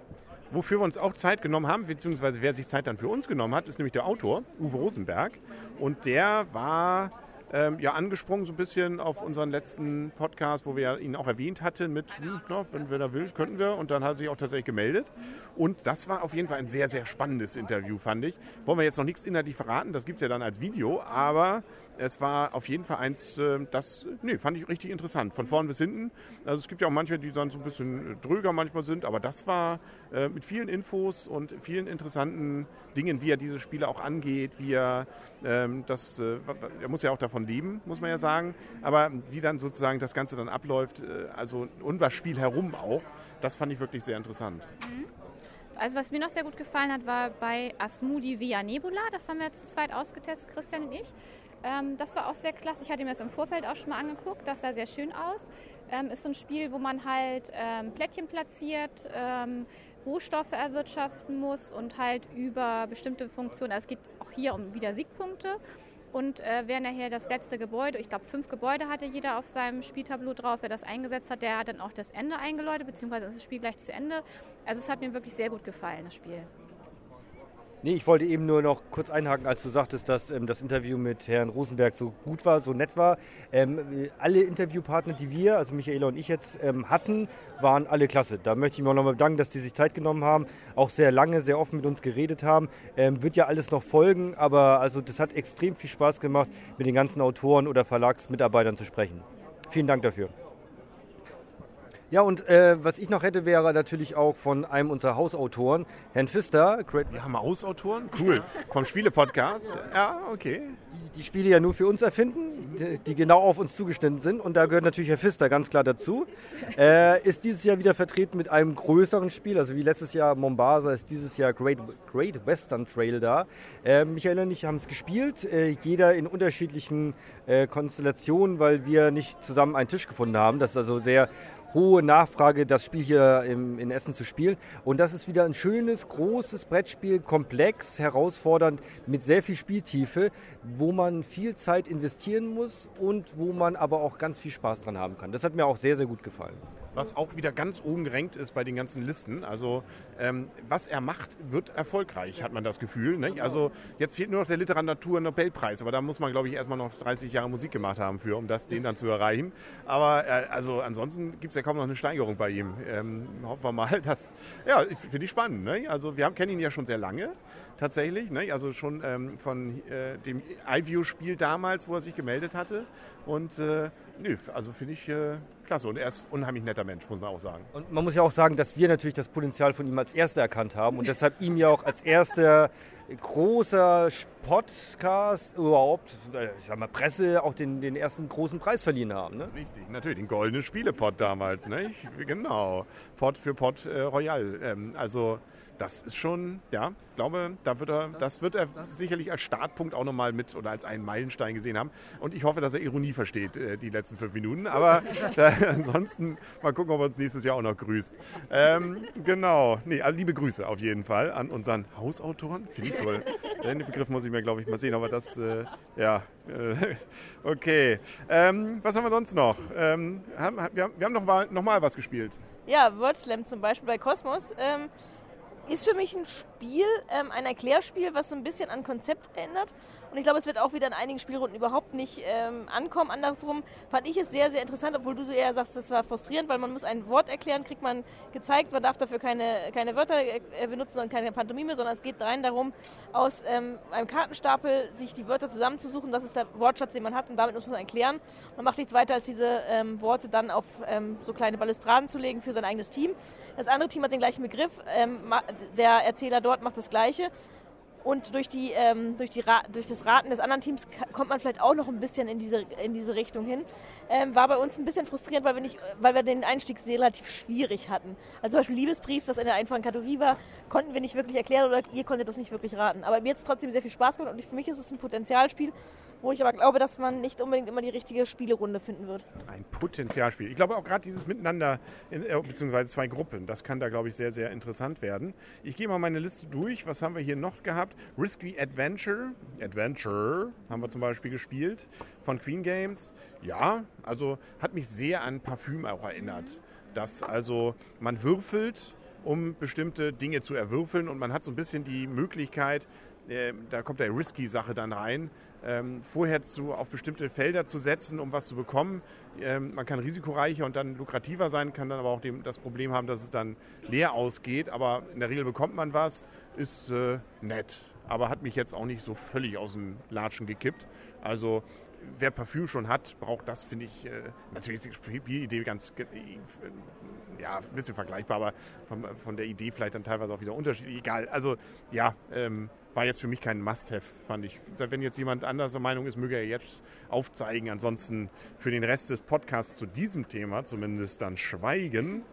A: Wofür wir uns auch Zeit genommen haben, beziehungsweise wer sich Zeit dann für uns genommen hat, ist nämlich der Autor, Uwe Rosenberg. Und der war ähm, ja angesprungen so ein bisschen auf unseren letzten Podcast, wo wir ihn auch erwähnt hatten mit, hm, na, wenn wer da will, könnten wir. Und dann hat er sich auch tatsächlich gemeldet. Und das war auf jeden Fall ein sehr, sehr spannendes Interview, fand ich. Wollen wir jetzt noch nichts inhaltlich verraten, das gibt es ja dann als Video, aber es war auf jeden Fall eins, äh, das nee, fand ich richtig interessant, von vorn bis hinten. Also es gibt ja auch manche, die dann so ein bisschen dröger manchmal sind, aber das war äh, mit vielen Infos und vielen interessanten Dingen, wie er diese Spiele auch angeht, wie er ähm, das, äh, er muss ja auch davon leben, muss man ja sagen, aber wie dann sozusagen das Ganze dann abläuft, äh, also um das Spiel herum auch, das fand ich wirklich sehr interessant.
D: Mhm. Also was mir noch sehr gut gefallen hat, war bei Asmudi Via Nebula. Das haben wir zu zweit ausgetestet, Christian und ich. Ähm, das war auch sehr klasse. Ich hatte mir das im Vorfeld auch schon mal angeguckt. Das sah sehr schön aus. Ähm, ist so ein Spiel, wo man halt ähm, Plättchen platziert, ähm, Rohstoffe erwirtschaften muss und halt über bestimmte Funktionen. Also es geht auch hier um wieder Siegpunkte. Und äh, wer nachher das letzte Gebäude, ich glaube fünf Gebäude hatte jeder auf seinem Spieltableau drauf, wer das eingesetzt hat, der hat dann auch das Ende eingeläutet, beziehungsweise ist das Spiel gleich zu Ende. Also es hat mir wirklich sehr gut gefallen, das Spiel.
C: Nee, ich wollte eben nur noch kurz einhaken, als du sagtest, dass ähm, das Interview mit Herrn Rosenberg so gut war, so nett war. Ähm, alle Interviewpartner, die wir, also Michaela und ich jetzt ähm, hatten, waren alle klasse. Da möchte ich mich auch nochmal bedanken, dass die sich Zeit genommen haben, auch sehr lange, sehr offen mit uns geredet haben. Ähm, wird ja alles noch folgen, aber also das hat extrem viel Spaß gemacht, mit den ganzen Autoren oder Verlagsmitarbeitern zu sprechen. Vielen Dank dafür. Ja, und äh, was ich noch hätte, wäre natürlich auch von einem unserer Hausautoren, Herrn Pfister.
A: Wir haben Hausautoren? Cool. Vom Spiele-Podcast? Ja, okay.
C: Die, die, Spiele ja nur für uns erfinden, die, die, genau auf uns zugeschnitten sind. Und da gehört natürlich Herr Pfister ganz klar dazu. Äh, ist dieses Jahr wieder vertreten mit einem größeren Spiel. Also wie letztes Jahr Mombasa ist dieses Jahr Great, Great Western Trail da. Äh, Michael und ich haben es gespielt. Äh, jeder in unterschiedlichen äh, Konstellationen, weil wir nicht zusammen einen Tisch gefunden haben. Das ist also sehr hohe Nachfrage, das Spiel hier im, in Essen zu spielen. Und das ist wieder ein schönes, großes Brettspiel, komplex, herausfordernd, mit sehr viel Spieltiefe, wo man viel Zeit investieren muss und wo man aber auch ganz viel Spaß dran haben kann. Das hat mir auch sehr, sehr gut gefallen
A: was auch wieder ganz oben gerankt ist bei den ganzen Listen. Also ähm, was er macht, wird erfolgreich, hat man das Gefühl. Ne? Also jetzt fehlt nur noch der Literatur-Nobelpreis, aber da muss man, glaube ich, erstmal noch 30 Jahre Musik gemacht haben für, um das den dann zu erreichen. Aber äh, also ansonsten gibt es ja kaum noch eine Steigerung bei ihm. Ähm, hoffen wir mal, dass, ja, finde ich spannend. Ne? Also wir haben, kennen ihn ja schon sehr lange tatsächlich. Ne? Also schon ähm, von äh, dem iView-Spiel damals, wo er sich gemeldet hatte. Und äh, nö, also finde ich äh, klasse. Und er ist ein unheimlich netter Mensch, muss man auch sagen.
C: Und man muss ja auch sagen, dass wir natürlich das Potenzial von ihm als Erster erkannt haben und deshalb ihm ja auch als erster großer Podcast überhaupt, äh, ich sag mal, Presse auch den, den ersten großen Preis verliehen haben. Ne?
A: Richtig, natürlich, den goldenen Spielepot damals, ne? Genau. Pot für Pot äh, Royal. Ähm, also das ist schon, ja, ich glaube, da wird er, das wird er sicherlich als Startpunkt auch nochmal mit oder als einen Meilenstein gesehen haben. Und ich hoffe, dass er Ironie versteht, äh, die letzten fünf Minuten. Aber <laughs> da, ansonsten mal gucken, ob er uns nächstes Jahr auch noch grüßt. Ähm, genau, nee, also liebe Grüße auf jeden Fall an unseren Hausautoren. Finde ich cool. Den Begriff muss ich mir, glaube ich, mal sehen, aber das, äh, ja, äh, <laughs> okay. Ähm, was haben wir sonst noch? Ähm, haben, wir, haben, wir haben noch mal, noch mal was gespielt.
B: Ja, WordSlam zum Beispiel bei Cosmos. Ähm, ist für mich ein Spiel, ähm, ein Erklärspiel, was so ein bisschen an Konzept ändert. Und ich glaube, es wird auch wieder in einigen Spielrunden überhaupt nicht ähm, ankommen. Andersrum fand ich es sehr, sehr interessant, obwohl du so eher sagst, das war frustrierend, weil man muss ein Wort erklären, kriegt man gezeigt, man darf dafür keine, keine Wörter äh, benutzen und keine Pantomime, sondern es geht rein darum, aus ähm, einem Kartenstapel sich die Wörter zusammenzusuchen. Das ist der Wortschatz, den man hat und damit muss man erklären. Man macht nichts weiter, als diese ähm, Worte dann auf ähm, so kleine Balustraden zu legen für sein eigenes Team. Das andere Team hat den gleichen Begriff. Der Erzähler dort macht das Gleiche. Und durch, die, ähm, durch, die durch das Raten des anderen Teams kommt man vielleicht auch noch ein bisschen in diese, in diese Richtung hin. Ähm, war bei uns ein bisschen frustrierend, weil wir, nicht, weil wir den Einstieg relativ schwierig hatten. Also zum Beispiel Liebesbrief, das in der einfachen Kategorie war, konnten wir nicht wirklich erklären oder ihr konntet das nicht wirklich raten. Aber mir hat es trotzdem sehr viel Spaß gemacht und für mich ist es ein Potenzialspiel, wo ich aber glaube, dass man nicht unbedingt immer die richtige Spielerunde finden wird.
A: Ein Potenzialspiel. Ich glaube auch gerade dieses Miteinander, in, äh, beziehungsweise zwei Gruppen, das kann da, glaube ich, sehr, sehr interessant werden. Ich gehe mal meine Liste durch. Was haben wir hier noch gehabt? Risky Adventure. Adventure haben wir zum Beispiel gespielt von Queen Games. Ja, also hat mich sehr an Parfüm auch erinnert. Dass also man würfelt, um bestimmte Dinge zu erwürfeln und man hat so ein bisschen die Möglichkeit, äh, da kommt der Risky-Sache dann rein, ähm, vorher zu, auf bestimmte Felder zu setzen, um was zu bekommen. Ähm, man kann risikoreicher und dann lukrativer sein, kann dann aber auch dem, das Problem haben, dass es dann leer ausgeht. Aber in der Regel bekommt man was, ist äh, nett. Aber hat mich jetzt auch nicht so völlig aus dem Latschen gekippt. Also wer Parfüm schon hat, braucht das, finde ich, äh, natürlich ist die Spielidee ganz, äh, ja, ein bisschen vergleichbar, aber von, von, der Idee vielleicht dann teilweise auch wieder unterschiedlich. Egal, also ja, ähm, war jetzt für mich kein Must-Have, fand ich. Wenn jetzt jemand anderer Meinung ist, möge er jetzt aufzeigen. Ansonsten für den Rest des Podcasts zu diesem Thema zumindest dann schweigen.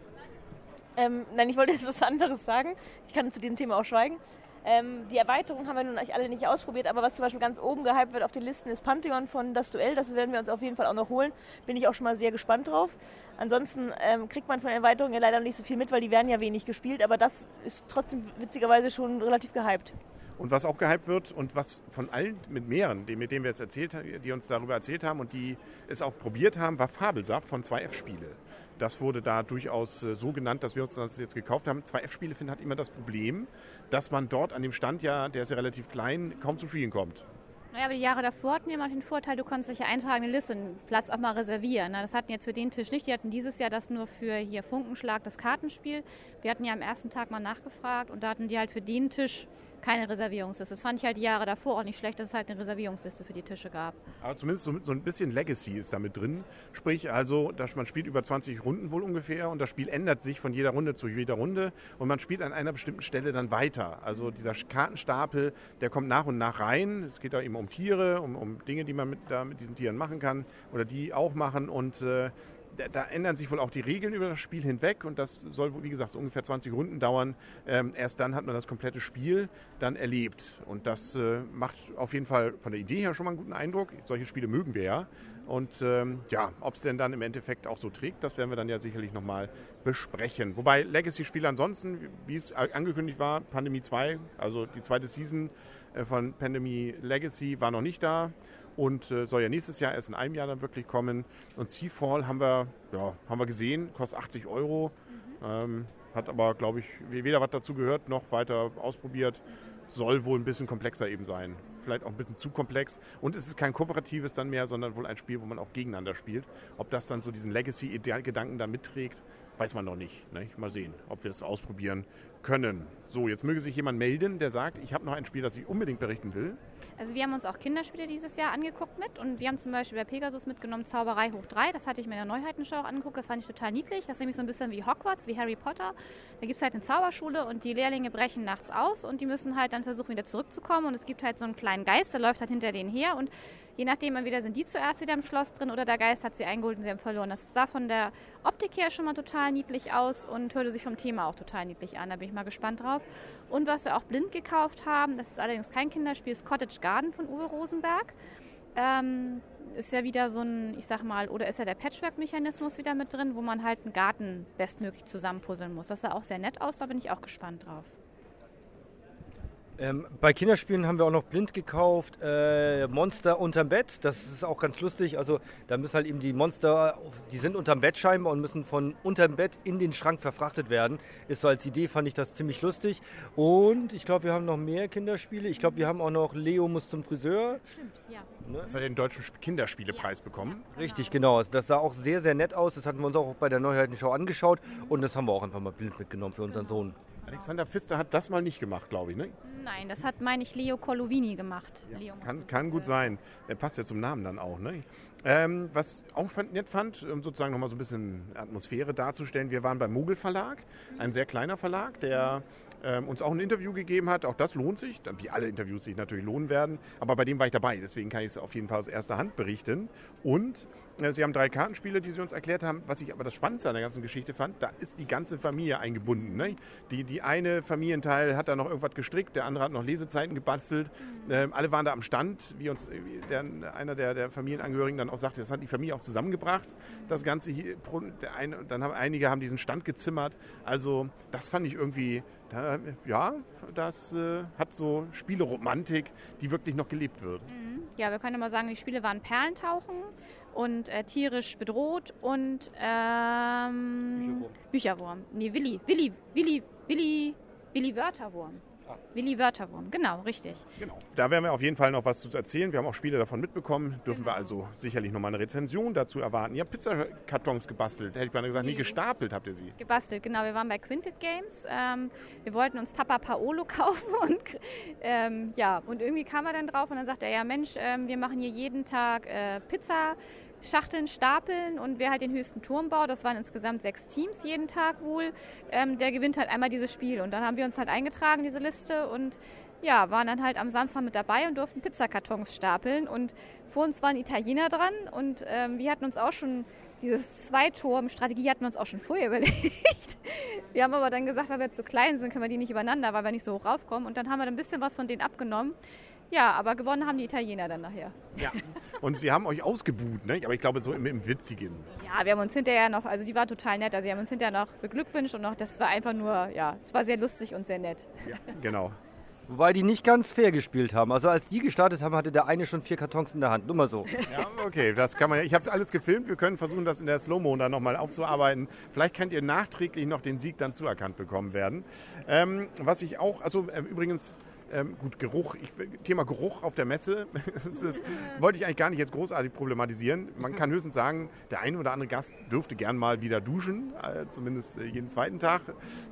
B: Ähm, nein, ich wollte jetzt was anderes sagen. Ich kann zu diesem Thema auch schweigen. Ähm, die Erweiterung haben wir nun eigentlich alle nicht ausprobiert, aber was zum Beispiel ganz oben gehypt wird auf den Listen ist Pantheon von Das Duell. Das werden wir uns auf jeden Fall auch noch holen. Bin ich auch schon mal sehr gespannt drauf. Ansonsten ähm, kriegt man von Erweiterungen ja leider nicht so viel mit, weil die werden ja wenig gespielt, aber das ist trotzdem witzigerweise schon relativ gehypt.
A: Und was auch gehypt wird und was von allen mit mehreren, die, mit denen wir jetzt erzählt haben, die uns darüber erzählt haben und die es auch probiert haben, war Fabelsaft von 2F-Spiele. Das wurde da durchaus äh, so genannt, dass wir uns das jetzt gekauft haben. 2F-Spiele finden hat immer das Problem, dass man dort an dem Stand ja, der ist ja relativ klein, kaum zu spielen kommt.
D: Naja, aber die Jahre davor hatten ja mal den Vorteil, du konntest dich ja eintragen, eine Liste, einen Platz auch mal reservieren. Das hatten jetzt für den Tisch nicht. Die hatten dieses Jahr das nur für hier Funkenschlag, das Kartenspiel. Wir hatten ja am ersten Tag mal nachgefragt und da hatten die halt für den Tisch keine Reservierungsliste. Das fand ich halt die Jahre davor auch nicht schlecht, dass es halt eine Reservierungsliste für die Tische gab.
A: Aber zumindest so, so ein bisschen Legacy ist damit drin. Sprich also, dass man spielt über 20 Runden wohl ungefähr und das Spiel ändert sich von jeder Runde zu jeder Runde und man spielt an einer bestimmten Stelle dann weiter. Also dieser Kartenstapel, der kommt nach und nach rein. Es geht da eben um Tiere, um, um Dinge, die man mit, da mit diesen Tieren machen kann oder die auch machen und äh, da ändern sich wohl auch die Regeln über das Spiel hinweg und das soll, wie gesagt, so ungefähr 20 Runden dauern. Ähm, erst dann hat man das komplette Spiel dann erlebt und das äh, macht auf jeden Fall von der Idee her schon mal einen guten Eindruck. Solche Spiele mögen wir ja und ähm, ja, ob es denn dann im Endeffekt auch so trägt, das werden wir dann ja sicherlich nochmal besprechen. Wobei Legacy-Spiele ansonsten, wie es angekündigt war, Pandemie 2, also die zweite Season äh, von Pandemie Legacy war noch nicht da und äh, soll ja nächstes Jahr erst in einem Jahr dann wirklich kommen. Und Seafall haben wir, ja, haben wir gesehen, kostet 80 Euro. Mhm. Ähm, hat aber, glaube ich, weder was dazu gehört noch weiter ausprobiert. Soll wohl ein bisschen komplexer eben sein. Vielleicht auch ein bisschen zu komplex. Und es ist kein kooperatives dann mehr, sondern wohl ein Spiel, wo man auch gegeneinander spielt. Ob das dann so diesen Legacy-Gedanken da mitträgt, weiß man noch nicht. Ne? Mal sehen, ob wir das ausprobieren können. So, jetzt möge sich jemand melden, der sagt, ich habe noch ein Spiel, das ich unbedingt berichten will.
D: Also wir haben uns auch Kinderspiele dieses Jahr angeguckt mit und wir haben zum Beispiel bei Pegasus mitgenommen Zauberei hoch 3. Das hatte ich mir in der Neuheitenschau auch angeguckt. Das fand ich total niedlich. Das ist nämlich so ein bisschen wie Hogwarts, wie Harry Potter. Da gibt es halt eine Zauberschule und die Lehrlinge brechen nachts aus und die müssen halt dann versuchen, wieder zurückzukommen. Und es gibt halt so einen kleinen Geist, der läuft halt hinter denen her und je nachdem, entweder sind die zuerst wieder im Schloss drin oder der Geist hat sie eingeholt und sie haben verloren. Das sah von der Optik her schon mal total niedlich aus und hörte sich vom Thema auch total niedlich an. Da bin ich mal gespannt drauf. Und was wir auch blind gekauft haben, das ist allerdings kein Kinderspiel, ist Cottage Garden von Uwe Rosenberg. Ähm, ist ja wieder so ein, ich sag mal, oder ist ja der Patchwork-Mechanismus wieder mit drin, wo man halt einen Garten bestmöglich zusammenpuzzeln muss. Das sah auch sehr nett aus, da bin ich auch gespannt drauf.
C: Ähm, bei Kinderspielen haben wir auch noch blind gekauft äh, Monster unterm Bett. Das ist auch ganz lustig. Also da müssen halt eben die Monster, die sind unterm Bett scheinbar und müssen von unterm Bett in den Schrank verfrachtet werden. Ist so als Idee fand ich das ziemlich lustig. Und ich glaube, wir haben noch mehr Kinderspiele. Ich glaube, wir haben auch noch Leo muss zum Friseur.
D: Stimmt, ja.
A: Ne? Das hat den deutschen Kinderspielepreis ja. bekommen.
C: Genau. Richtig, genau. Das sah auch sehr, sehr nett aus. Das hatten wir uns auch bei der Neuheitenschau angeschaut mhm. und das haben wir auch einfach mal blind mitgenommen für unseren genau. Sohn.
A: Alexander Pfister hat das mal nicht gemacht, glaube ich, ne?
D: Nein, das hat, meine ich, Leo Colovini gemacht.
A: Ja, Leo kann, kann gut sein. Er passt ja zum Namen dann auch, ne? Ähm, was auch nett fand, um sozusagen nochmal so ein bisschen Atmosphäre darzustellen, wir waren beim Mogel Verlag, ein sehr kleiner Verlag, der ähm, uns auch ein Interview gegeben hat. Auch das lohnt sich, wie alle Interviews sich natürlich lohnen werden. Aber bei dem war ich dabei, deswegen kann ich es auf jeden Fall aus erster Hand berichten. Und äh, Sie haben drei Kartenspiele, die Sie uns erklärt haben. Was ich aber das Spannendste an der ganzen Geschichte fand, da ist die ganze Familie eingebunden. Ne? Die, die eine Familienteil hat da noch irgendwas gestrickt, der andere hat noch Lesezeiten gebastelt. Mhm. Ähm, alle waren da am Stand, wie uns wie der, einer der, der Familienangehörigen dann auch sagte, das hat die Familie auch zusammengebracht. Das Ganze hier, eine, dann haben einige haben diesen Stand gezimmert. Also das fand ich irgendwie, da, ja, das äh, hat so Spieleromantik, die wirklich noch gelebt wird.
D: Mhm. Ja, wir können mal sagen, die Spiele waren Perlentauchen und äh, tierisch bedroht und ähm, Bücherwurm. Bücherwurm. Nee, Willi, Willi, Willi, Willi, Willi Wörterwurm. Willi Wörterwurm, genau, richtig.
A: Genau. Da werden wir auf jeden Fall noch was zu erzählen. Wir haben auch Spiele davon mitbekommen. Dürfen wir
D: Genau.
A: also sicherlich nochmal eine Rezension dazu erwarten. Ihr habt Pizzakartons gebastelt. Hätte ich mal gesagt, nie
D: Nee.
A: gestapelt habt ihr sie.
D: Gebastelt, genau. Wir waren bei Quintet Games. Ähm, wir wollten uns Papa Paolo <laughs> kaufen und ähm, ja, und irgendwie kam er dann drauf und dann sagte er, ja Mensch, ähm, wir machen hier jeden Tag äh, Pizza. Schachteln stapeln und wer halt den höchsten Turm baut, das waren insgesamt sechs Teams jeden Tag wohl, ähm, der gewinnt halt einmal dieses Spiel. Und dann haben wir uns halt eingetragen, diese Liste und ja, waren dann halt am Samstag mit dabei und durften Pizzakartons stapeln. Und vor uns waren Italiener dran und ähm, wir hatten uns auch schon dieses Zweiturm-Strategie hatten wir uns auch schon vorher <laughs> überlegt. Wir haben aber dann gesagt, weil wir zu klein sind, können wir die nicht übereinander, weil wir nicht so hoch raufkommen. Und dann haben wir dann ein bisschen was von denen abgenommen. Ja, aber gewonnen haben die Italiener dann nachher.
A: Ja. Und sie haben euch ausgebuht, ne? aber ich glaube so im, im Witzigen.
D: Ja, wir haben uns hinterher noch, also die war total nett, also wir haben uns hinterher noch beglückwünscht und noch, das war einfach nur, ja, es war sehr lustig und sehr nett.
A: Ja, genau.
C: Wobei die nicht ganz fair gespielt haben. Also als die gestartet haben, hatte der eine schon vier Kartons in der Hand. Nur mal so.
A: Ja, okay, das kann man ja. Ich habe es alles gefilmt. Wir können versuchen, das in der Slow-Mo dann nochmal aufzuarbeiten. Vielleicht könnt ihr nachträglich noch den Sieg dann zuerkannt bekommen werden. Ähm, was ich auch, also äh, übrigens, ähm, gut, Geruch, ich, Thema Geruch auf der Messe, <laughs> das ist, <laughs> wollte ich eigentlich gar nicht jetzt großartig problematisieren. Man kann höchstens sagen, der eine oder andere Gast dürfte gern mal wieder duschen, äh, zumindest äh, jeden zweiten Tag.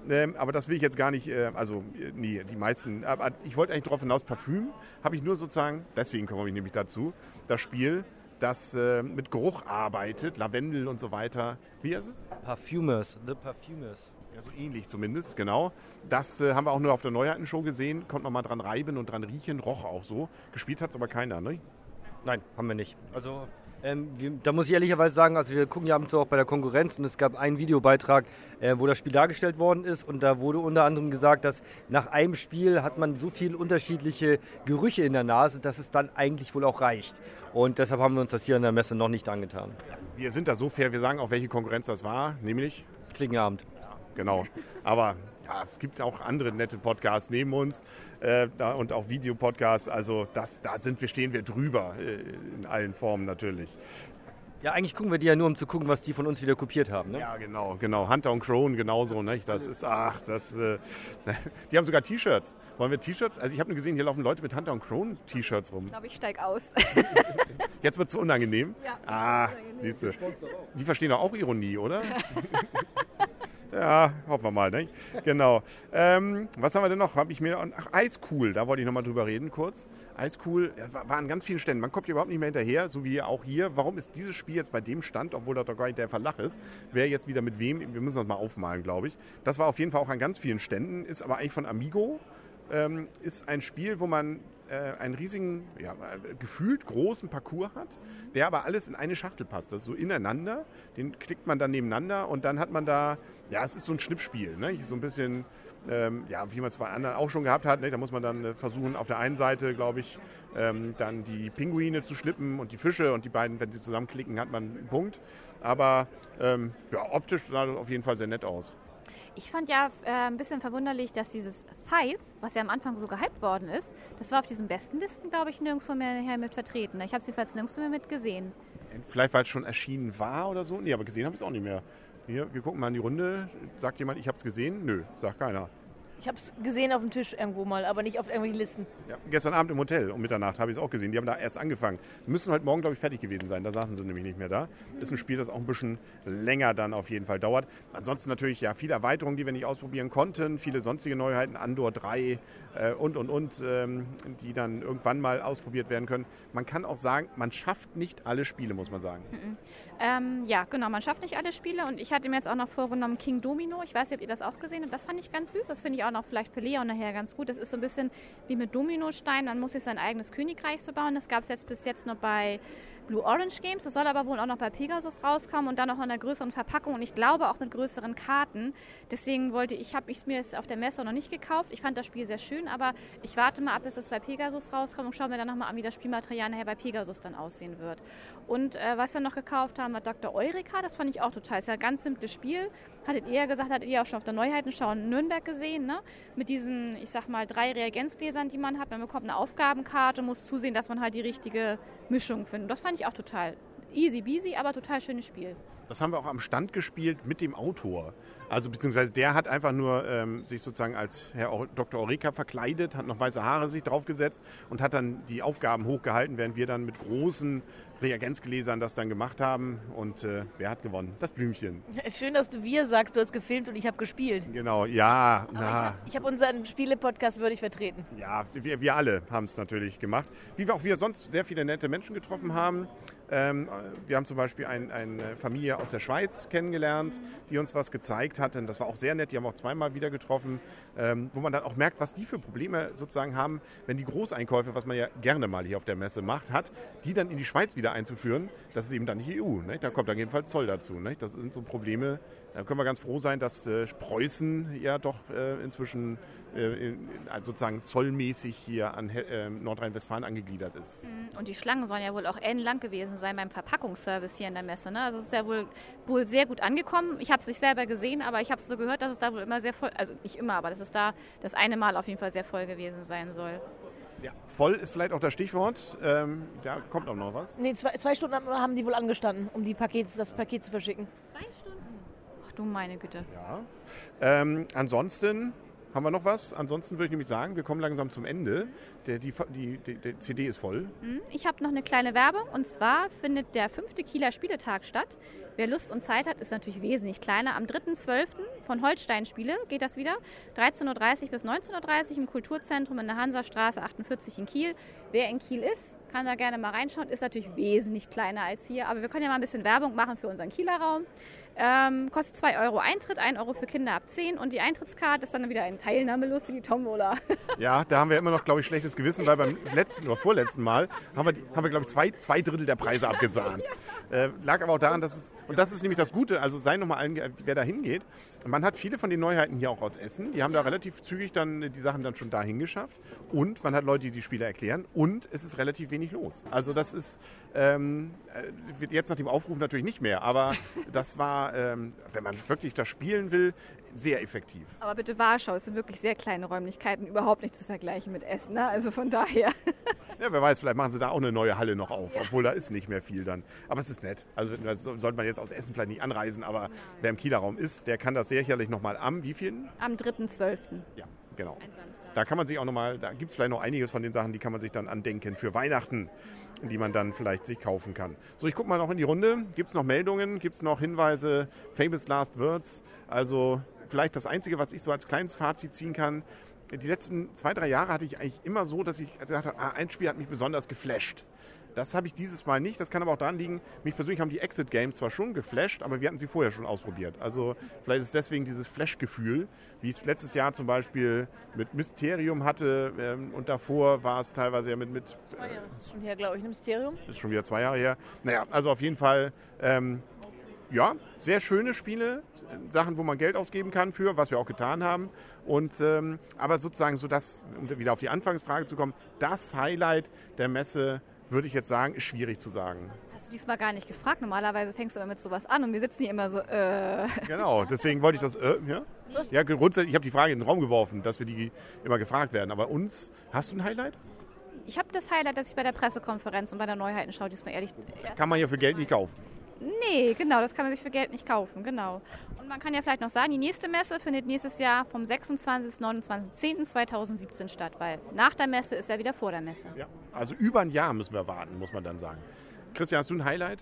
A: Ähm, aber das will ich jetzt gar nicht, äh, also äh, nee, die meisten, aber ich wollte eigentlich darauf hinaus, Parfüm habe ich nur sozusagen, deswegen komme ich nämlich dazu, das Spiel, das äh, mit Geruch arbeitet, Lavendel und so weiter. Wie ist es?
C: Parfumers, The Parfumers.
A: Ja, so ähnlich zumindest, genau. Das äh, haben wir auch nur auf der Neuheitenshow gesehen, konnte man mal dran reiben und dran riechen, roch auch so. Gespielt hat es aber keiner, ne?
C: Nein, haben wir nicht. Also ähm, wir, da muss ich ehrlicherweise sagen, also wir gucken ja ab und zu auch bei der Konkurrenz und es gab einen Videobeitrag, äh, wo das Spiel dargestellt worden ist und da wurde unter anderem gesagt, dass nach einem Spiel hat man so viele unterschiedliche Gerüche in der Nase, dass es dann eigentlich wohl auch reicht. Und deshalb haben wir uns das hier an der Messe noch nicht angetan.
A: Wir sind da so fair, wir sagen auch, welche Konkurrenz das war, nämlich
C: Klingenabend.
A: Genau. Aber ja, es gibt auch andere nette Podcasts neben uns äh, da, und auch Videopodcasts. Also das, da sind wir, stehen wir drüber äh, in allen Formen natürlich.
C: Ja, eigentlich gucken wir die ja nur, um zu gucken, was die von uns wieder kopiert haben. Ne?
A: Ja, genau, genau. Hunter und Crone genauso, nicht? Das ist, ach, das, äh, <laughs> die haben sogar T-Shirts. Wollen wir T-Shirts? Also ich habe nur gesehen, hier laufen Leute mit Hunter und Crone T-Shirts rum.
E: Ich glaube, ich steige aus. <laughs>
A: Jetzt wird es so unangenehm.
E: Ja,
A: Ah,
E: unangenehm.
A: siehst du. Die verstehen doch auch Ironie, oder? <laughs> ja, hoffen wir mal, nicht? Genau. Ähm, was haben wir denn noch? Hab ich mir, ach, Eiscool, da wollte ich nochmal drüber reden kurz. Eiscool ja, war, war an ganz vielen Ständen. Man kommt hier überhaupt nicht mehr hinterher, so wie auch hier. Warum ist dieses Spiel jetzt bei dem Stand, obwohl da doch gar nicht der Verlach ist? Wer jetzt wieder mit wem? Wir müssen das mal aufmalen, glaube ich. Das war auf jeden Fall auch an ganz vielen Ständen, ist aber eigentlich von Amigo. Ähm, ist ein Spiel, wo man äh, einen riesigen, ja, gefühlt großen Parcours hat, der aber alles in eine Schachtel passt. Das ist so ineinander, den klickt man dann nebeneinander und dann hat man da, ja, es ist so ein Schnippspiel, ne? so ein bisschen, ähm, ja, wie man es bei anderen auch schon gehabt hat. Ne? Da muss man dann äh, versuchen, auf der einen Seite, glaube ich, ähm, dann die Pinguine zu schnippen und die Fische und die beiden, wenn sie zusammenklicken, hat man einen Punkt. Aber ähm, ja, optisch sah das auf jeden Fall sehr nett aus.
D: Ich fand ja äh, ein bisschen verwunderlich, dass dieses Five, was ja am Anfang so gehypt worden ist, das war auf diesen besten Listen, glaube ich, nirgendwo mehr mit vertreten. Ich habe es jedenfalls nirgendwo mehr mit gesehen.
A: Vielleicht, weil es schon erschienen war oder so. Nee, aber gesehen habe ich es auch nicht mehr. Hier, wir gucken mal in die Runde. Sagt jemand, ich habe es gesehen? Nö, sagt keiner.
B: Ich habe es gesehen auf dem Tisch irgendwo mal, aber nicht auf irgendwelchen Listen.
A: Ja, gestern Abend im Hotel um Mitternacht habe ich es auch gesehen. Die haben da erst angefangen. Müssen heute Morgen, glaube ich, fertig gewesen sein. Da saßen sie nämlich nicht mehr da. Ist ein Spiel, das auch ein bisschen länger dann auf jeden Fall dauert. Ansonsten natürlich ja viele Erweiterungen, die wir nicht ausprobieren konnten. Viele sonstige Neuheiten, Andor 3 äh, und, und, und, ähm, die dann irgendwann mal ausprobiert werden können. Man kann auch sagen, man schafft nicht alle Spiele, muss man sagen.
D: Ähm, ja, genau, man schafft nicht alle Spiele und ich hatte mir jetzt auch noch vorgenommen King Domino. Ich weiß nicht, ob ihr das auch gesehen habt. Das fand ich ganz süß. Das finde ich auch noch vielleicht für Leon nachher ganz gut. Das ist so ein bisschen wie mit Dominostein. Man muss sich sein eigenes Königreich so bauen. Das gab es jetzt bis jetzt nur bei Blue Orange Games. Das soll aber wohl auch noch bei Pegasus rauskommen und dann auch in einer größeren Verpackung und ich glaube auch mit größeren Karten. Deswegen wollte ich, habe ich es mir jetzt auf der Messe noch nicht gekauft. Ich fand das Spiel sehr schön, aber ich warte mal ab, bis es bei Pegasus rauskommt und schaue mir dann nochmal an, wie das Spielmaterial nachher bei Pegasus dann aussehen wird. Und äh, was wir noch gekauft haben, war Dr. Eureka. Das fand ich auch total. Das ist ja ein ganz simples Spiel. Hattet ihr ja gesagt, hattet ihr auch schon auf der Neuheitenschau in Nürnberg gesehen, ne? Mit diesen, ich sag mal, drei Reagenzgläsern, die man hat. Man bekommt eine Aufgabenkarte und muss zusehen, dass man halt die richtige Mischung findet. Das fand ich auch total easy beasy, aber total schönes Spiel.
A: Das haben wir auch am Stand gespielt mit dem Autor. Also beziehungsweise der hat einfach nur ähm, sich sozusagen als Herr Dr. Oreka verkleidet, hat noch weiße Haare sich draufgesetzt und hat dann die Aufgaben hochgehalten, während wir dann mit großen Reagenzgläsern das dann gemacht haben. Und äh, wer hat gewonnen? Das Blümchen.
B: Schön, dass du wir sagst, du hast gefilmt und ich habe gespielt.
A: Genau, ja,
B: Aber
A: na,
B: ich habe hab unseren Spiele-Podcast würdig vertreten.
A: ja, wir, wir alle haben es natürlich gemacht. Wie wir auch wir sonst sehr viele nette Menschen getroffen haben. Ähm, wir haben zum Beispiel ein, eine Familie aus der Schweiz kennengelernt, die uns was gezeigt hat. Und das war auch sehr nett. Die haben wir auch zweimal wieder getroffen, ähm, wo man dann auch merkt, was die für Probleme sozusagen haben, wenn die Großeinkäufe, was man ja gerne mal hier auf der Messe macht, hat, die dann in die Schweiz wieder einzuführen. Das ist eben dann nicht EU. Ne? Da kommt dann jedenfalls Zoll dazu. Ne? Das sind so Probleme. Da können wir ganz froh sein, dass äh, Preußen ja doch äh, inzwischen äh, in, sozusagen zollmäßig hier an He- äh, Nordrhein-Westfalen angegliedert ist.
D: Und die Schlangen sollen ja wohl auch ellenlang gewesen sein beim Verpackungsservice hier in der Messe. Ne? Also es ist ja wohl, wohl sehr gut angekommen. Ich habe es nicht selber gesehen, aber ich habe es so gehört, dass es da wohl immer sehr voll, also nicht immer, aber dass es da das eine Mal auf jeden Fall sehr voll gewesen sein soll.
A: Ja. Voll ist vielleicht auch das Stichwort. Ähm, da kommt auch noch was.
B: Nee, zwei, zwei Stunden haben die wohl angestanden, um die Paket, das Paket zu verschicken.
D: Zwei Stunden? Ach du meine Güte.
A: Ja. Ähm, ansonsten haben wir noch was. Ansonsten würde ich nämlich sagen, wir kommen langsam zum Ende. Der, die, die, die, die CD ist voll.
D: Hm, Ich habe noch eine kleine Werbung und zwar findet der fünfte Kieler Spieletag statt. Wer Lust und Zeit hat, ist natürlich wesentlich kleiner. Am 3.12. von Holstein Spiele geht das wieder. 13.30 Uhr bis 19.30 Uhr im Kulturzentrum in der Hansastraße 48 in Kiel. Wer in Kiel ist, kann da gerne mal reinschauen. Ist natürlich wesentlich kleiner als hier, aber wir können ja mal ein bisschen Werbung machen für unseren Kieler Raum. Ähm, kostet 2 Euro Eintritt, 1 Euro für Kinder ab 10 und die Eintrittskarte ist dann wieder ein Teilnahmelos für die Tombola. <laughs>
A: Ja, da haben wir immer noch, glaube ich, schlechtes Gewissen, weil beim letzten oder vorletzten Mal haben wir, haben wir glaube ich, zwei, zwei Drittel der Preise abgesahnt. <laughs> Äh, lag aber auch daran, dass es, und das ist nämlich das Gute, also sei nochmal allen, wer da hingeht. Man hat viele von den Neuheiten hier auch aus Essen. Die haben da relativ zügig dann die Sachen dann schon dahin geschafft. Und man hat Leute, die die Spiele erklären. Und es ist relativ wenig los. Also das ist ähm, äh, jetzt nach dem Aufruf natürlich nicht mehr. Aber <laughs> das war, ähm, wenn man wirklich das spielen will, sehr effektiv.
E: Aber bitte Warschau, es sind wirklich sehr kleine Räumlichkeiten, überhaupt nicht zu vergleichen mit Essen. Ne? Also von daher. <laughs>
A: Ja, wer weiß, vielleicht machen sie da auch eine neue Halle noch auf, obwohl da ist nicht mehr viel dann. Aber es ist nett. Also sollte man jetzt aus Essen vielleicht nicht anreisen, aber wer im Kieler Raum ist, der kann das sicherlich nochmal am wievielten?
D: Am 3.12.
A: Ja, genau. Da kann man sich auch nochmal, da gibt es vielleicht noch einiges von den Sachen, die kann man sich dann andenken für Weihnachten, die man dann vielleicht sich kaufen kann. So, ich gucke mal noch in die Runde. Gibt es noch Meldungen? Gibt es noch Hinweise? Famous Last Words? Also vielleicht das Einzige, was ich so als kleines Fazit ziehen kann. Die letzten zwei, drei Jahre hatte ich eigentlich immer so, dass ich gesagt habe, ah, ein Spiel hat mich besonders geflasht. Das habe ich dieses Mal nicht. Das kann aber auch daran liegen, mich persönlich haben die Exit Games zwar schon geflasht, aber wir hatten sie vorher schon ausprobiert. Also vielleicht ist deswegen dieses Flash-Gefühl, wie ich es letztes Jahr zum Beispiel mit Mysterium hatte ähm, und davor war es teilweise ja mit, mit
B: Zwei Jahre ist schon her, glaube ich, ein Mysterium.
A: ist schon wieder zwei Jahre her. Naja, also auf jeden Fall, ähm, ja, sehr schöne Spiele, Sachen, wo man Geld ausgeben kann für, was wir auch getan haben. Und ähm, aber sozusagen so das, um wieder auf die Anfangsfrage zu kommen, das Highlight der Messe, würde ich jetzt sagen, ist schwierig zu sagen.
E: Hast du diesmal gar nicht gefragt? Normalerweise fängst du immer mit sowas an und wir sitzen hier immer so, äh.
A: Genau, deswegen wollte ich das, äh, ja? Ja, grundsätzlich, ich habe die Frage in den Raum geworfen, dass wir die immer gefragt werden. Aber uns, hast du ein Highlight?
D: Ich habe das Highlight, dass ich bei der Pressekonferenz und bei der Neuheitenschau diesmal ehrlich.
A: Kann man ja für Geld nicht kaufen.
D: Nee, genau, das kann man sich für Geld nicht kaufen, genau. Und man kann ja vielleicht noch sagen, die nächste Messe findet nächstes Jahr vom 26. bis 29.10.2017 statt, weil nach der Messe ist ja wieder vor der Messe.
A: Ja, also über ein Jahr müssen wir warten, muss man dann sagen. Christian, hast du ein Highlight?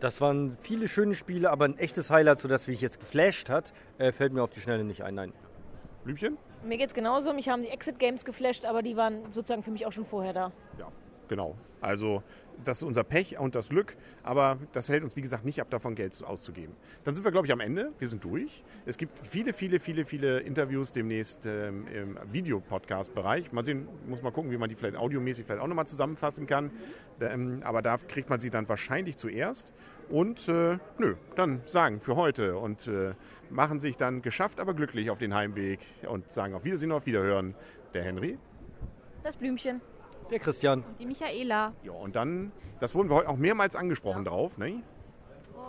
C: Das waren viele schöne Spiele, aber ein echtes Highlight, sodass mich jetzt geflasht hat, äh, fällt mir auf die Schnelle nicht ein. Nein.
A: Blümchen?
B: Mir geht's genauso. Mich haben die Exit Games geflasht, aber die waren sozusagen für mich auch schon vorher da.
A: Ja, genau. Also das ist unser Pech und das Glück, aber das hält uns, wie gesagt, nicht ab, davon Geld auszugeben. Dann sind wir, glaube ich, am Ende. Wir sind durch. Es gibt viele, viele, viele, viele Interviews demnächst ähm, im Videopodcast-Bereich. Mal sehen, muss mal gucken, wie man die vielleicht audiomäßig vielleicht auch nochmal zusammenfassen kann. Ähm, aber da kriegt man sie dann wahrscheinlich zuerst. Und äh, nö, dann sagen für heute und äh, machen sich dann geschafft, aber glücklich auf den Heimweg und sagen auf Wiedersehen und auf Wiederhören. Der Henry.
B: Das Blümchen.
C: Der Christian.
D: Und die Michaela.
A: Ja, und dann, das wurden wir heute auch mehrmals angesprochen drauf, ne?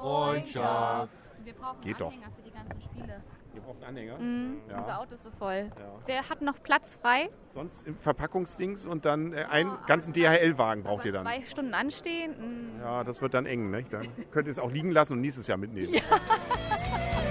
C: Freundschaft.
D: Wir brauchen
A: Geht doch.
D: Anhänger für die ganzen Spiele.
A: Ihr braucht einen Anhänger.
D: Mhm.
A: Ja.
D: Unser Auto ist so voll.
A: Ja.
D: Wer hat noch Platz frei?
A: Sonst im Verpackungsdings und dann äh, einen ganzen DHL-Wagen braucht ihr dann.
D: Zwei Stunden anstehen. Mhm.
A: Ja, das wird dann eng. Ne? Dann könnt ihr es auch liegen lassen und nächstes Jahr mitnehmen.
D: Ja. <laughs>